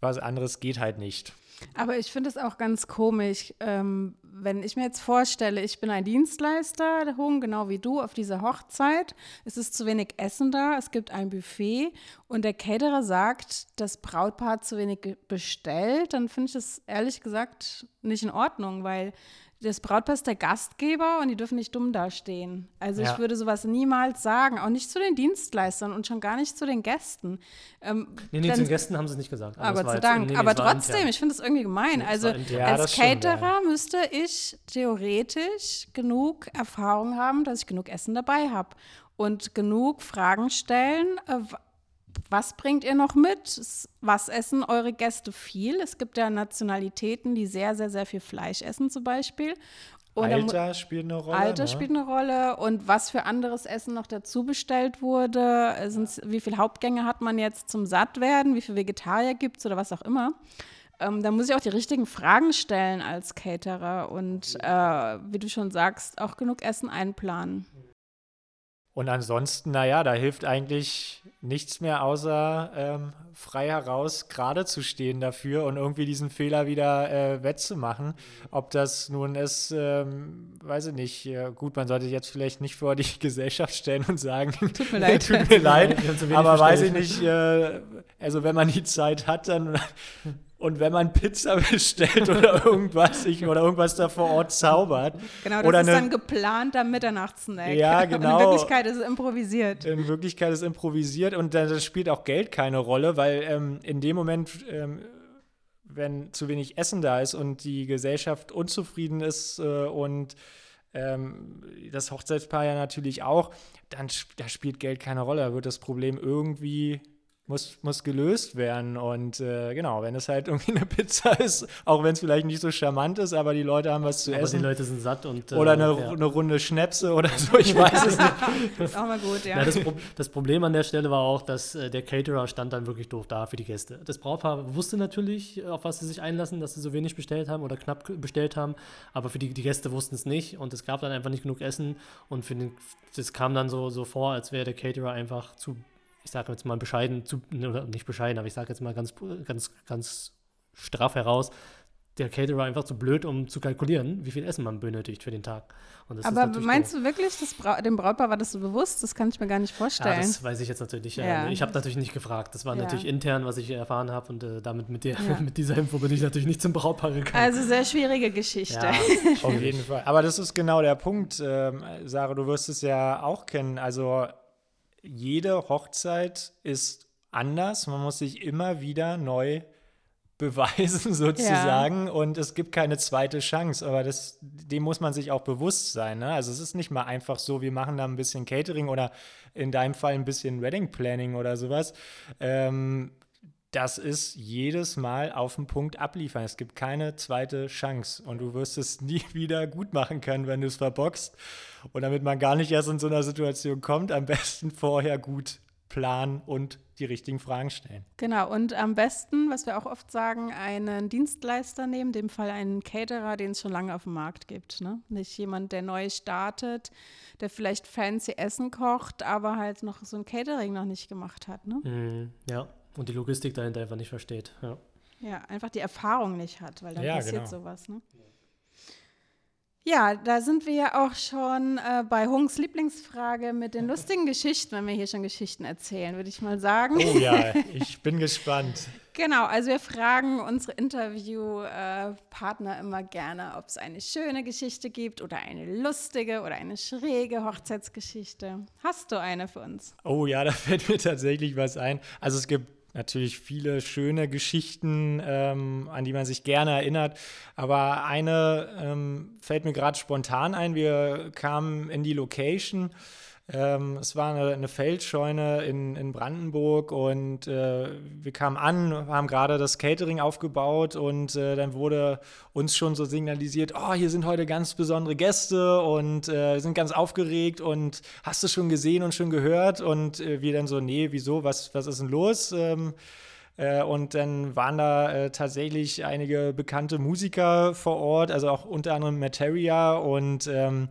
Was anderes geht halt nicht. Aber ich finde es auch ganz komisch, ähm, wenn ich mir jetzt vorstelle, ich bin ein Dienstleister, der Hung, genau wie du, auf dieser Hochzeit. Es ist zu wenig Essen da, es gibt ein Buffet und der Caterer sagt, das Brautpaar hat zu wenig bestellt, dann finde ich das ehrlich gesagt nicht in Ordnung, weil das Brautpaar ist der Gastgeber und die dürfen nicht dumm dastehen. Also ja. ich würde sowas niemals sagen, auch nicht zu den Dienstleistern und schon gar nicht zu den Gästen. Ähm, nee, nee, zu den Gästen haben sie nicht gesagt. Aber, aber zu Dank. Nee, aber trotzdem, ich finde das irgendwie gemein. Nee, also ja, als Caterer stimmt, müsste ich theoretisch genug Erfahrung haben, dass ich genug Essen dabei habe und genug Fragen stellen, äh, was bringt ihr noch mit? Was essen eure Gäste viel? Es gibt ja Nationalitäten, die sehr, sehr, sehr viel Fleisch essen zum Beispiel. Und Alter spielt eine Rolle. Alter ne? spielt eine Rolle. Und was für anderes Essen noch dazu bestellt wurde. wie viele Hauptgänge hat man jetzt zum Sattwerden? Wie viele Vegetarier gibt es oder was auch immer? Ähm, da muss ich auch die richtigen Fragen stellen als Caterer und äh, wie du schon sagst, auch genug Essen einplanen. Und ansonsten, naja, da hilft eigentlich nichts mehr, außer ähm, frei heraus gerade zu stehen dafür und irgendwie diesen Fehler wieder äh, wettzumachen. Ob das nun ist, ähm, weiß ich nicht. Gut, man sollte jetzt vielleicht nicht vor die Gesellschaft stellen und sagen, tut mir leid, tut mir leid aber weiß ich nicht, äh, also wenn man die Zeit hat, dann und wenn man Pizza bestellt oder irgendwas, ich, oder irgendwas da vor Ort zaubert. Genau, das oder ist eine, dann geplanter Mitternachtssnack. Ja, genau. in Wirklichkeit ist es improvisiert. In Wirklichkeit ist es improvisiert und das spielt auch Geld keine Rolle, weil ähm, in dem Moment, ähm, wenn zu wenig Essen da ist und die Gesellschaft unzufrieden ist äh, und ähm, das Hochzeitspaar ja natürlich auch, dann da spielt Geld keine Rolle. Da wird das Problem irgendwie muss, muss gelöst werden. Und äh, genau, wenn es halt irgendwie eine Pizza ist, auch wenn es vielleicht nicht so charmant ist, aber die Leute haben was zu aber essen. die Leute sind satt und. Äh, oder eine, ja. eine, Runde Schnäpse oder so, ich weiß es nicht. Das ist auch mal gut, ja. ja das, Pro das, Problem an der Stelle war auch, dass äh, der Caterer stand dann wirklich doof da für die Gäste. Das Brautpaar wusste natürlich, auf was sie sich einlassen, dass sie so wenig bestellt haben oder knapp bestellt haben, aber für die, die Gäste wussten es nicht und es gab dann einfach nicht genug Essen und für den, das kam dann so, so vor, als wäre der Caterer einfach zu ich sage jetzt mal bescheiden, zu, oder nicht bescheiden, aber ich sage jetzt mal ganz, ganz, ganz straff heraus, der Caterer einfach zu blöd, um zu kalkulieren, wie viel Essen man benötigt für den Tag. Aber meinst doof. du wirklich, das Bra dem Brautpaar war das so bewusst? Das kann ich mir gar nicht vorstellen. Ja, das weiß ich jetzt natürlich. Ja. Ich habe natürlich nicht gefragt. Das war ja. natürlich intern, was ich erfahren habe und äh, damit mit, der, mit dieser Info bin ich natürlich nicht zum Brautpaar gekommen. Also sehr schwierige Geschichte. auf jeden Fall. Aber das ist genau der Punkt, ähm, Sarah, du wirst es ja auch kennen. Also jede Hochzeit ist anders. Man muss sich immer wieder neu beweisen sozusagen ja. und es gibt keine zweite Chance, aber das, dem muss man sich auch bewusst sein. Ne? Also es ist nicht mal einfach so, wir machen da ein bisschen Catering oder in deinem Fall ein bisschen Wedding Planning oder sowas. Ähm, das ist jedes Mal auf den Punkt abliefern. Es gibt keine zweite Chance und du wirst es nie wieder gut machen können, wenn du es verboxt. Und damit man gar nicht erst in so einer Situation kommt, am besten vorher gut planen und die richtigen Fragen stellen. Genau, und am besten, was wir auch oft sagen, einen Dienstleister nehmen, in dem Fall einen Caterer, den es schon lange auf dem Markt gibt. Ne? Nicht jemand, der neu startet, der vielleicht fancy Essen kocht, aber halt noch so ein Catering noch nicht gemacht hat. Ne? Mm, ja, und die Logistik dahinter einfach nicht versteht. Ja, ja einfach die Erfahrung nicht hat, weil dann ja, passiert genau. sowas. Ne? Ja, da sind wir ja auch schon äh, bei Hungs Lieblingsfrage mit den lustigen Geschichten, wenn wir hier schon Geschichten erzählen, würde ich mal sagen. Oh ja, ich bin gespannt. Genau, also wir fragen unsere Interviewpartner äh, immer gerne, ob es eine schöne Geschichte gibt oder eine lustige oder eine schräge Hochzeitsgeschichte. Hast du eine für uns? Oh ja, da fällt mir tatsächlich was ein. Also es gibt natürlich viele schöne Geschichten, ähm, an die man sich gerne erinnert. Aber eine ähm, fällt mir gerade spontan ein. Wir kamen in die Location ähm, es war eine, eine Feldscheune in, in, Brandenburg und äh, wir kamen an, haben gerade das Catering aufgebaut und äh, dann wurde uns schon so signalisiert, oh, hier sind heute ganz besondere Gäste und äh, sind ganz aufgeregt und hast du schon gesehen und schon gehört? Und äh, wir dann so, nee, wieso, was, was ist denn los? Ähm, äh, und dann waren da äh, tatsächlich einige bekannte Musiker vor Ort, also auch unter anderem Materia und ähm,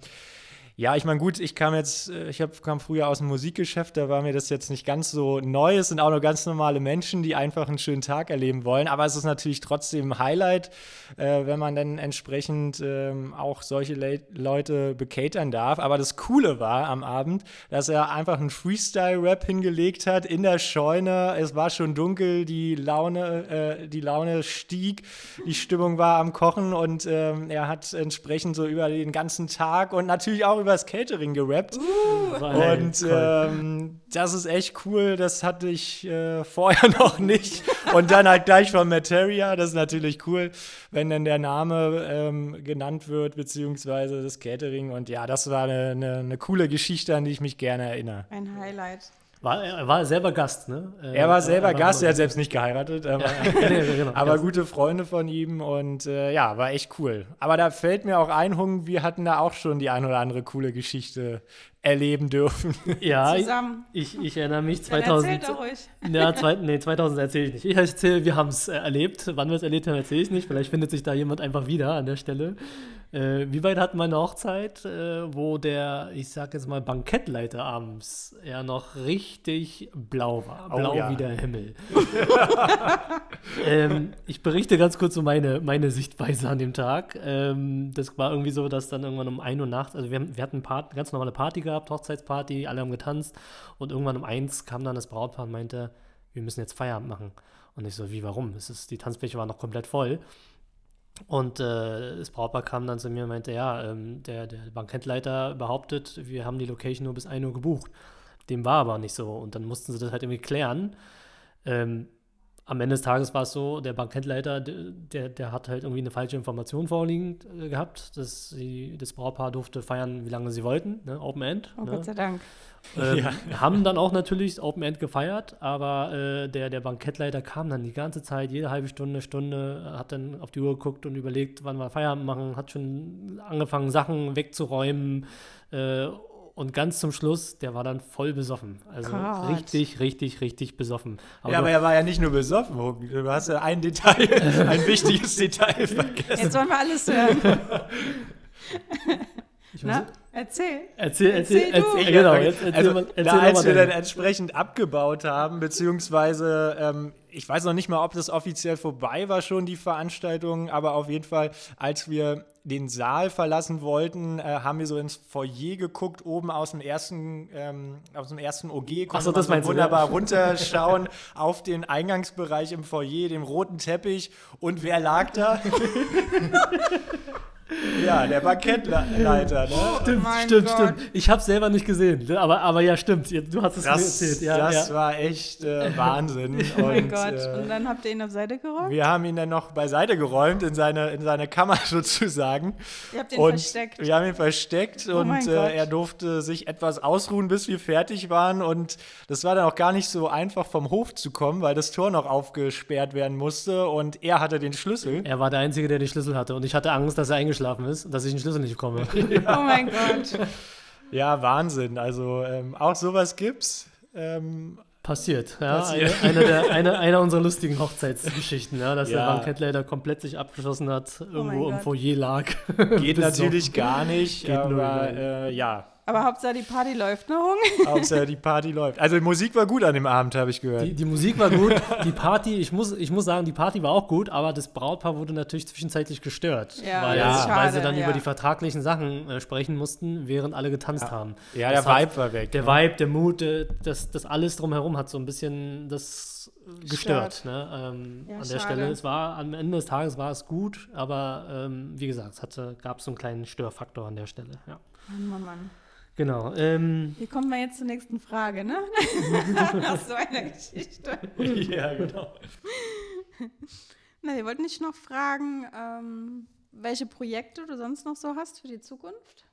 ja, ich meine, gut, ich kam jetzt, äh, ich hab, kam früher aus dem Musikgeschäft, da war mir das jetzt nicht ganz so neu. Es sind auch nur ganz normale Menschen, die einfach einen schönen Tag erleben wollen. Aber es ist natürlich trotzdem ein Highlight, äh, wenn man dann entsprechend ähm, auch solche Le Leute bekatern darf. Aber das Coole war am Abend, dass er einfach einen Freestyle-Rap hingelegt hat in der Scheune. Es war schon dunkel, die Laune, äh, die Laune stieg, die Stimmung war am Kochen und ähm, er hat entsprechend so über den ganzen Tag und natürlich auch über das Catering gerappt. Uh, und ähm, das ist echt cool. Das hatte ich äh, vorher noch nicht. Und dann halt gleich von Materia. Das ist natürlich cool, wenn dann der Name ähm, genannt wird, beziehungsweise das Catering. Und ja, das war eine, eine, eine coole Geschichte, an die ich mich gerne erinnere. Ein Highlight. War, er war selber Gast, ne? Er war selber er Gast, er hat selbst nicht geheiratet, aber, ja, genau, aber gute Freunde von ihm und äh, ja, war echt cool. Aber da fällt mir auch ein, Hung, wir hatten da auch schon die ein oder andere coole Geschichte erleben dürfen. Ja, Ich, ich erinnere mich 2000. Dann ruhig. Ja, zwei, nee, 2000 erzähle ich nicht. Ich erzähle, wir haben es äh, erlebt. Wann wir es erlebt haben, erzähle ich nicht. Vielleicht findet sich da jemand einfach wieder an der Stelle. Äh, wie weit hatten wir eine Hochzeit, äh, wo der, ich sag jetzt mal, Bankettleiter abends ja noch richtig blau war. Oh, blau ja. wie der Himmel. ähm, ich berichte ganz kurz so meine, meine Sichtweise an dem Tag. Ähm, das war irgendwie so, dass dann irgendwann um 1 Uhr nachts, also wir, wir hatten eine ganz normale Party gehabt, Hochzeitsparty, alle haben getanzt und irgendwann um 1 kam dann das Brautpaar und meinte, wir müssen jetzt Feierabend machen. Und ich so, wie, warum? Es ist, die Tanzfläche war noch komplett voll. Und äh, das Brautpaar kam dann zu mir und meinte, ja, ähm, der, der Bankendleiter behauptet, wir haben die Location nur bis 1 Uhr gebucht. Dem war aber nicht so. Und dann mussten sie das halt irgendwie klären. Ähm, am Ende des Tages war es so, der Bankendleiter, der, der hat halt irgendwie eine falsche Information vorliegen äh, gehabt. Dass sie, das Brautpaar durfte feiern, wie lange sie wollten, ne? Open End. Oh ne? Gott sei Dank. Ähm, ja. Haben dann auch natürlich Open End gefeiert, aber äh, der, der Bankettleiter kam dann die ganze Zeit, jede halbe Stunde, Stunde, hat dann auf die Uhr geguckt und überlegt, wann wir Feierabend machen, hat schon angefangen, Sachen wegzuräumen. Äh, und ganz zum Schluss, der war dann voll besoffen. Also Gott. richtig, richtig, richtig besoffen. Aber ja, aber er war ja nicht nur besoffen. Du hast ja ein Detail, ein wichtiges Detail vergessen. Jetzt wollen wir alles hören. Ich muss, Erzähl. Erzähl, erzähl, Erzähl du. erzähl, genau. Jetzt erzähl also, mal, erzähl na, mal als wir dann entsprechend abgebaut haben, beziehungsweise ähm, ich weiß noch nicht mal, ob das offiziell vorbei war schon, die Veranstaltung, aber auf jeden Fall, als wir den Saal verlassen wollten, äh, haben wir so ins Foyer geguckt, oben aus dem ersten, ähm, aus dem ersten OG, konnte so, man das meinst du, wunderbar ja. runterschauen auf den Eingangsbereich im Foyer, dem roten Teppich und wer lag da? ja, der Parkettleiter, ne? Stimmt, mein stimmt, Gott. stimmt. Ich habe selber nicht gesehen, ne, aber, aber ja, stimmt. Du hast es mir Das, erzählt. Ja, das ja. war echt äh, Wahnsinn. Oh mein Und, Gott. äh, Und dann habt ihr ihn auf Seite geräumt? wir haben ihn dann noch beiseite geräumt in seine, in seine Kammer sozusagen. Ihr habt ihn und versteckt. Wir haben ihn versteckt Oh und äh, er durfte sich etwas ausruhen, bis wir fertig waren. Und das war dann auch gar nicht so einfach vom Hof zu kommen, weil das Tor noch aufgesperrt werden musste und er hatte den Schlüssel. Er war der Einzige, der den Schlüssel hatte. Und ich hatte Angst, dass er eingeschlafen ist und dass ich den Schlüssel nicht bekomme. Oh mein Gott. Ja, Wahnsinn. Also ähm, auch sowas gibt's. Ähm, Passiert, ja. Passiert. Eine, eine, der, eine, einer unserer lustigen Hochzeitsgeschichten, ja, dass Ja. der Bankett komplett sich abgeschlossen hat, irgendwo mein im Gott. Foyer lag. geht natürlich gar nicht, Geht null, aber äh, ja, Aber Hauptsache die Party läuft noch. Junge. Außer die Party läuft. Also die Musik war gut an dem Abend, habe ich gehört. Die, die Musik war gut, die Party, ich muss, ich muss sagen, die Party war auch gut, aber das Brautpaar wurde natürlich zwischenzeitlich gestört, Ja, weil, das ist weil sie schade, dann ja. über die vertraglichen Sachen äh, sprechen mussten, während alle getanzt haben. ja, Das der hat- Vibe war weg. Der ne? Vibe, der Mut, äh, das, das alles drumherum hat so ein bisschen das gestört. Ne? Ähm, Ja, an der schade. Stelle. Es war am Ende des Tages war es gut, aber ähm, wie gesagt, es hatte, gab so einen kleinen Störfaktor an der Stelle. Ja. Mann, Mann, Mann. Genau. Ähm, Wie kommen wir jetzt zur nächsten Frage, ne? Nach so einer Geschichte. ja, genau. Na, wir wollten dich noch fragen, ähm, welche Projekte du sonst noch so hast für die Zukunft?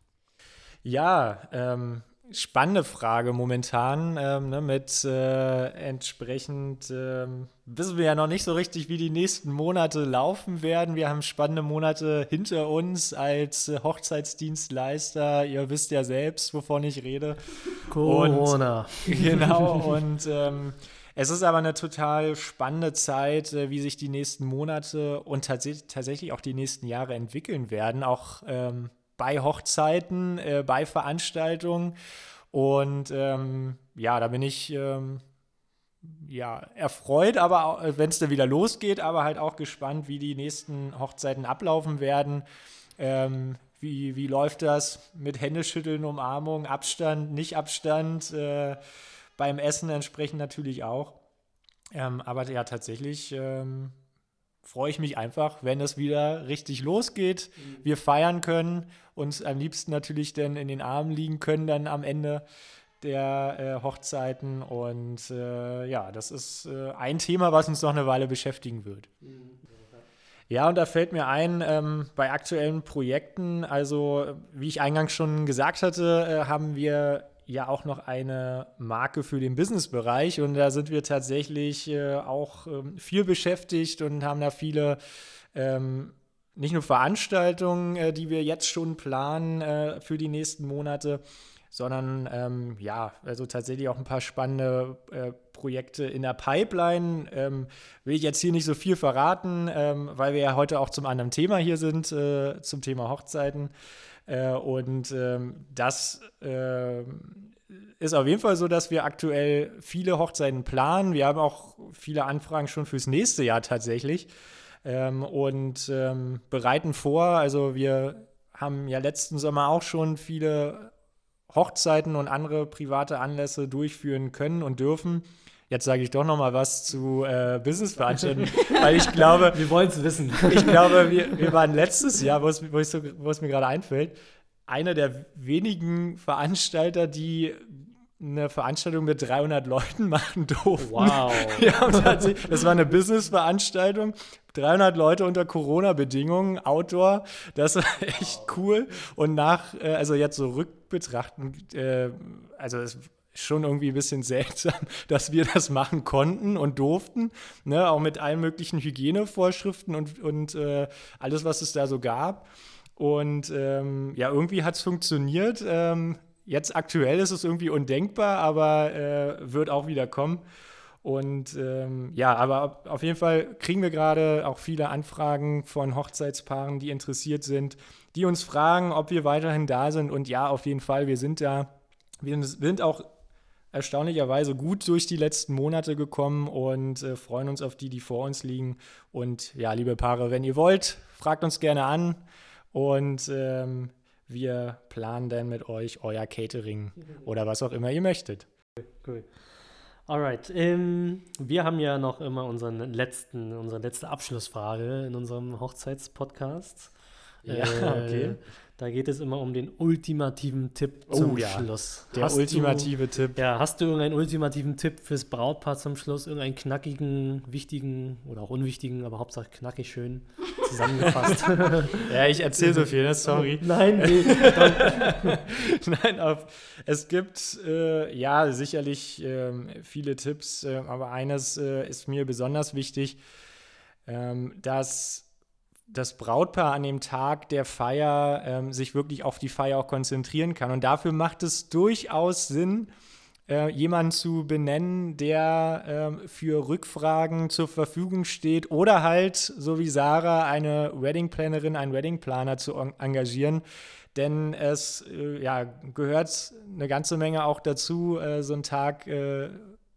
Ja, ähm, spannende Frage momentan. Ähm, ne, mit äh, entsprechend ähm, wissen wir ja noch nicht so richtig, wie die nächsten Monate laufen werden. Wir haben spannende Monate hinter uns als äh, Hochzeitsdienstleister. Ihr wisst ja selbst, wovon ich rede. Corona. genau, und ähm, es ist aber eine total spannende Zeit, äh, wie sich die nächsten Monate und tats tatsächlich auch die nächsten Jahre entwickeln werden, auch ähm, bei Hochzeiten, äh, bei Veranstaltungen. Und ähm, ja, da bin ich ähm, ja, erfreut, aber wenn es dann wieder losgeht, aber halt auch gespannt, wie die nächsten Hochzeiten ablaufen werden. Ähm, wie, wie läuft das mit Händeschütteln, Umarmung, Abstand, nicht Abstand? Äh, beim Essen entsprechend natürlich auch. Ähm, aber ja, tatsächlich ähm, freue ich mich einfach, wenn es wieder richtig losgeht, wir feiern können, uns am liebsten natürlich dann in den Armen liegen können dann am Ende der äh, Hochzeiten. Und äh, ja, das ist äh, ein Thema, was uns noch eine Weile beschäftigen wird. Ja, und da fällt mir ein, ähm, bei aktuellen Projekten, also wie ich eingangs schon gesagt hatte, äh, haben wir ja auch noch eine Marke für den Businessbereich und da sind wir tatsächlich äh, auch ähm, viel beschäftigt und haben da viele ähm, nicht nur Veranstaltungen, äh, die wir jetzt schon planen äh, für die nächsten Monate, sondern ähm, ja, also tatsächlich auch ein paar spannende äh, Projekte in der Pipeline. Ähm, will ich jetzt hier nicht so viel verraten, ähm, weil wir ja heute auch zum anderen Thema hier sind, äh, zum Thema Hochzeiten. Äh, und ähm, das äh, ist auf jeden Fall so, dass wir aktuell viele Hochzeiten planen. Wir haben auch viele Anfragen schon fürs nächste Jahr tatsächlich ähm, und ähm, bereiten vor. Also wir haben ja letzten Sommer auch schon viele Hochzeiten und andere private Anlässe durchführen können und dürfen. Jetzt sage ich doch noch mal was zu äh, Businessveranstaltungen, weil ich glaube, Wir wollen es wissen. ich glaube, wir, wir waren letztes Jahr, wo es, wo, so, wo es mir gerade einfällt, einer der wenigen Veranstalter, die eine Veranstaltung mit 300 Leuten machen durften. Wow. Das war eine Business-Veranstaltung. 300 Leute unter Corona-Bedingungen, Outdoor. Das war echt cool. Und nach, äh, also jetzt so rückbetrachtend, äh, also es schon irgendwie ein bisschen seltsam, dass wir das machen konnten und durften. Ne? Auch mit allen möglichen Hygienevorschriften und, und äh, alles, was es da so gab. Und ähm, ja, irgendwie hat es funktioniert. Ähm, jetzt aktuell ist es irgendwie undenkbar, aber äh, wird auch wieder kommen. Und ähm, ja, aber auf jeden Fall kriegen wir gerade auch viele Anfragen von Hochzeitspaaren, die interessiert sind, die uns fragen, ob wir weiterhin da sind. Und ja, auf jeden Fall, wir sind da. Wir sind auch erstaunlicherweise gut durch die letzten Monate gekommen und äh, freuen uns auf die, die vor uns liegen. Und ja, liebe Paare, wenn ihr wollt, fragt uns gerne an und ähm, wir planen dann mit euch euer Catering oder was auch immer ihr möchtet. Cool. cool. Alright, ähm, wir haben ja noch immer unseren letzten, unsere letzte Abschlussfrage in unserem Hochzeitspodcast. Ja, äh, okay. Da geht es immer um den ultimativen Tipp oh zum oh, ja. Schluss. Der hast ultimative du, Tipp. Ja, hast du irgendeinen ultimativen Tipp fürs Brautpaar zum Schluss? Irgendeinen knackigen, wichtigen oder auch unwichtigen, aber Hauptsache knackig schön zusammengefasst? ja, ich erzähle so viel, ne? sorry. Nein, nee. Nein, auf, es gibt äh, ja sicherlich äh, viele Tipps, äh, aber eines äh, ist mir besonders wichtig, ähm, dass das Brautpaar an dem Tag der Feier ähm, sich wirklich auf die Feier auch konzentrieren kann. Und dafür macht es durchaus Sinn, äh, jemanden zu benennen, der äh, für Rückfragen zur Verfügung steht oder halt, so wie Sarah, eine Weddingplanerin, einen Weddingplaner zu engagieren. Denn es äh, ja, gehört eine ganze Menge auch dazu, äh, so einen Tag äh,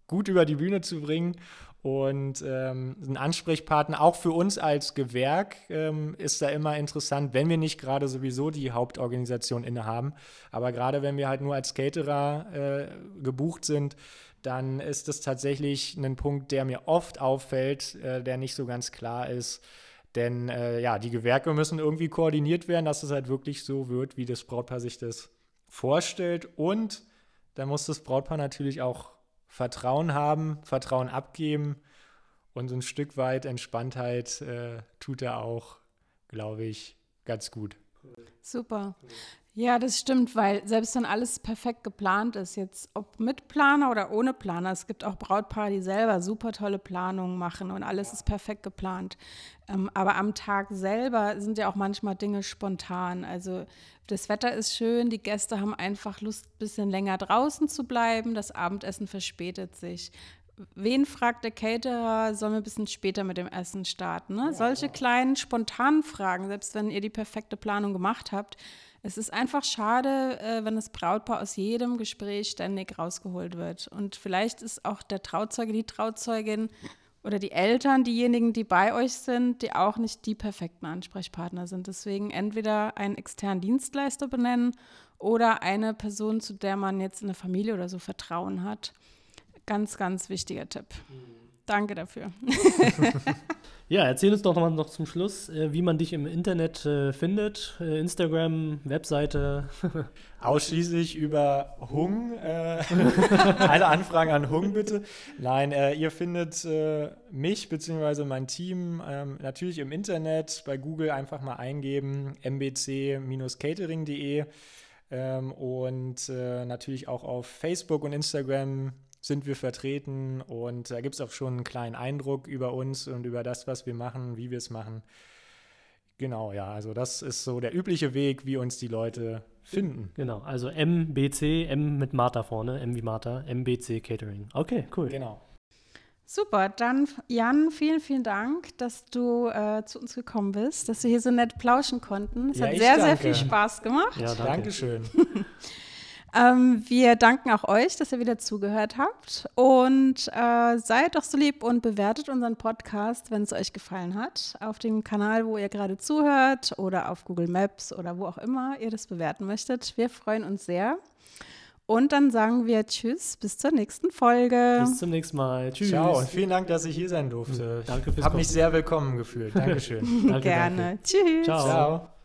gut über die Bühne zu bringen. Und ähm, ein Ansprechpartner, auch für uns als Gewerk, ähm, ist da immer interessant, wenn wir nicht gerade sowieso die Hauptorganisation innehaben. Aber gerade wenn wir halt nur als Caterer äh, gebucht sind, dann ist das tatsächlich ein Punkt, der mir oft auffällt, äh, der nicht so ganz klar ist. Denn äh, ja, die Gewerke müssen irgendwie koordiniert werden, dass es halt wirklich so wird, wie das Brautpaar sich das vorstellt. Und da muss das Brautpaar natürlich auch Vertrauen haben, Vertrauen abgeben und so ein Stück weit Entspanntheit äh, tut er auch, glaube ich, ganz gut. Super. Ja, das stimmt, weil selbst wenn alles perfekt geplant ist, jetzt ob mit Planer oder ohne Planer, es gibt auch Brautpaare, die selber super tolle Planungen machen und alles ist perfekt geplant. Ähm, aber am Tag selber sind ja auch manchmal Dinge spontan. Also das Wetter ist schön, die Gäste haben einfach Lust, ein bisschen länger draußen zu bleiben, das Abendessen verspätet sich. Wen fragt der Caterer, sollen wir ein bisschen später mit dem Essen starten? Ne? Ja, Solche ja. kleinen, spontanen Fragen, selbst wenn ihr die perfekte Planung gemacht habt, es ist einfach schade, äh, wenn das Brautpaar aus jedem Gespräch ständig rausgeholt wird. Und vielleicht ist auch der Trauzeuge, die Trauzeugin oder die Eltern diejenigen, die bei euch sind, die auch nicht die perfekten Ansprechpartner sind. Deswegen entweder einen externen Dienstleister benennen oder eine Person, zu der man jetzt in der Familie oder so Vertrauen hat. Ganz, ganz wichtiger Tipp. Mhm. Danke dafür. Ja, erzähl uns doch noch, noch zum Schluss, äh, wie man dich im Internet äh, findet. Äh, Instagram, Webseite. Ausschließlich über Hung. Alle Anfragen an Hung bitte. Nein, ihr findet mich bzw. mein Team ähm, natürlich im Internet. Bei Google einfach mal eingeben: mbc-catering.de. Ähm, und natürlich auch auf Facebook und Instagram sind wir vertreten und da gibt es auch schon einen kleinen Eindruck über uns und über das, was wir machen, wie wir es machen. Genau, ja, also das ist so der übliche Weg, wie uns die Leute finden. Genau, also MBC, M mit Martha vorne, M wie Martha, MBC Catering. Okay, cool. Genau. Super, dann Jan, vielen, vielen Dank, dass du äh, zu uns gekommen bist, dass wir hier so nett plauschen konnten. Es ja, hat sehr, danke. sehr viel Spaß gemacht. Ja, danke. Dankeschön. Ähm, wir danken auch euch, dass ihr wieder zugehört habt. Und äh, seid doch so lieb und bewertet unseren Podcast, wenn es euch gefallen hat, auf dem Kanal, wo ihr gerade zuhört oder auf Google Maps oder wo auch immer ihr das bewerten möchtet. Wir freuen uns sehr. Und dann sagen wir Tschüss, bis zur nächsten Folge. Bis zum nächsten Mal. Tschüss. Ciao und vielen Dank, dass ich hier sein durfte. Danke fürs Hab mich sehr willkommen gefühlt. Dankeschön. danke, Gerne. Danke. Tschüss. Ciao. Ciao.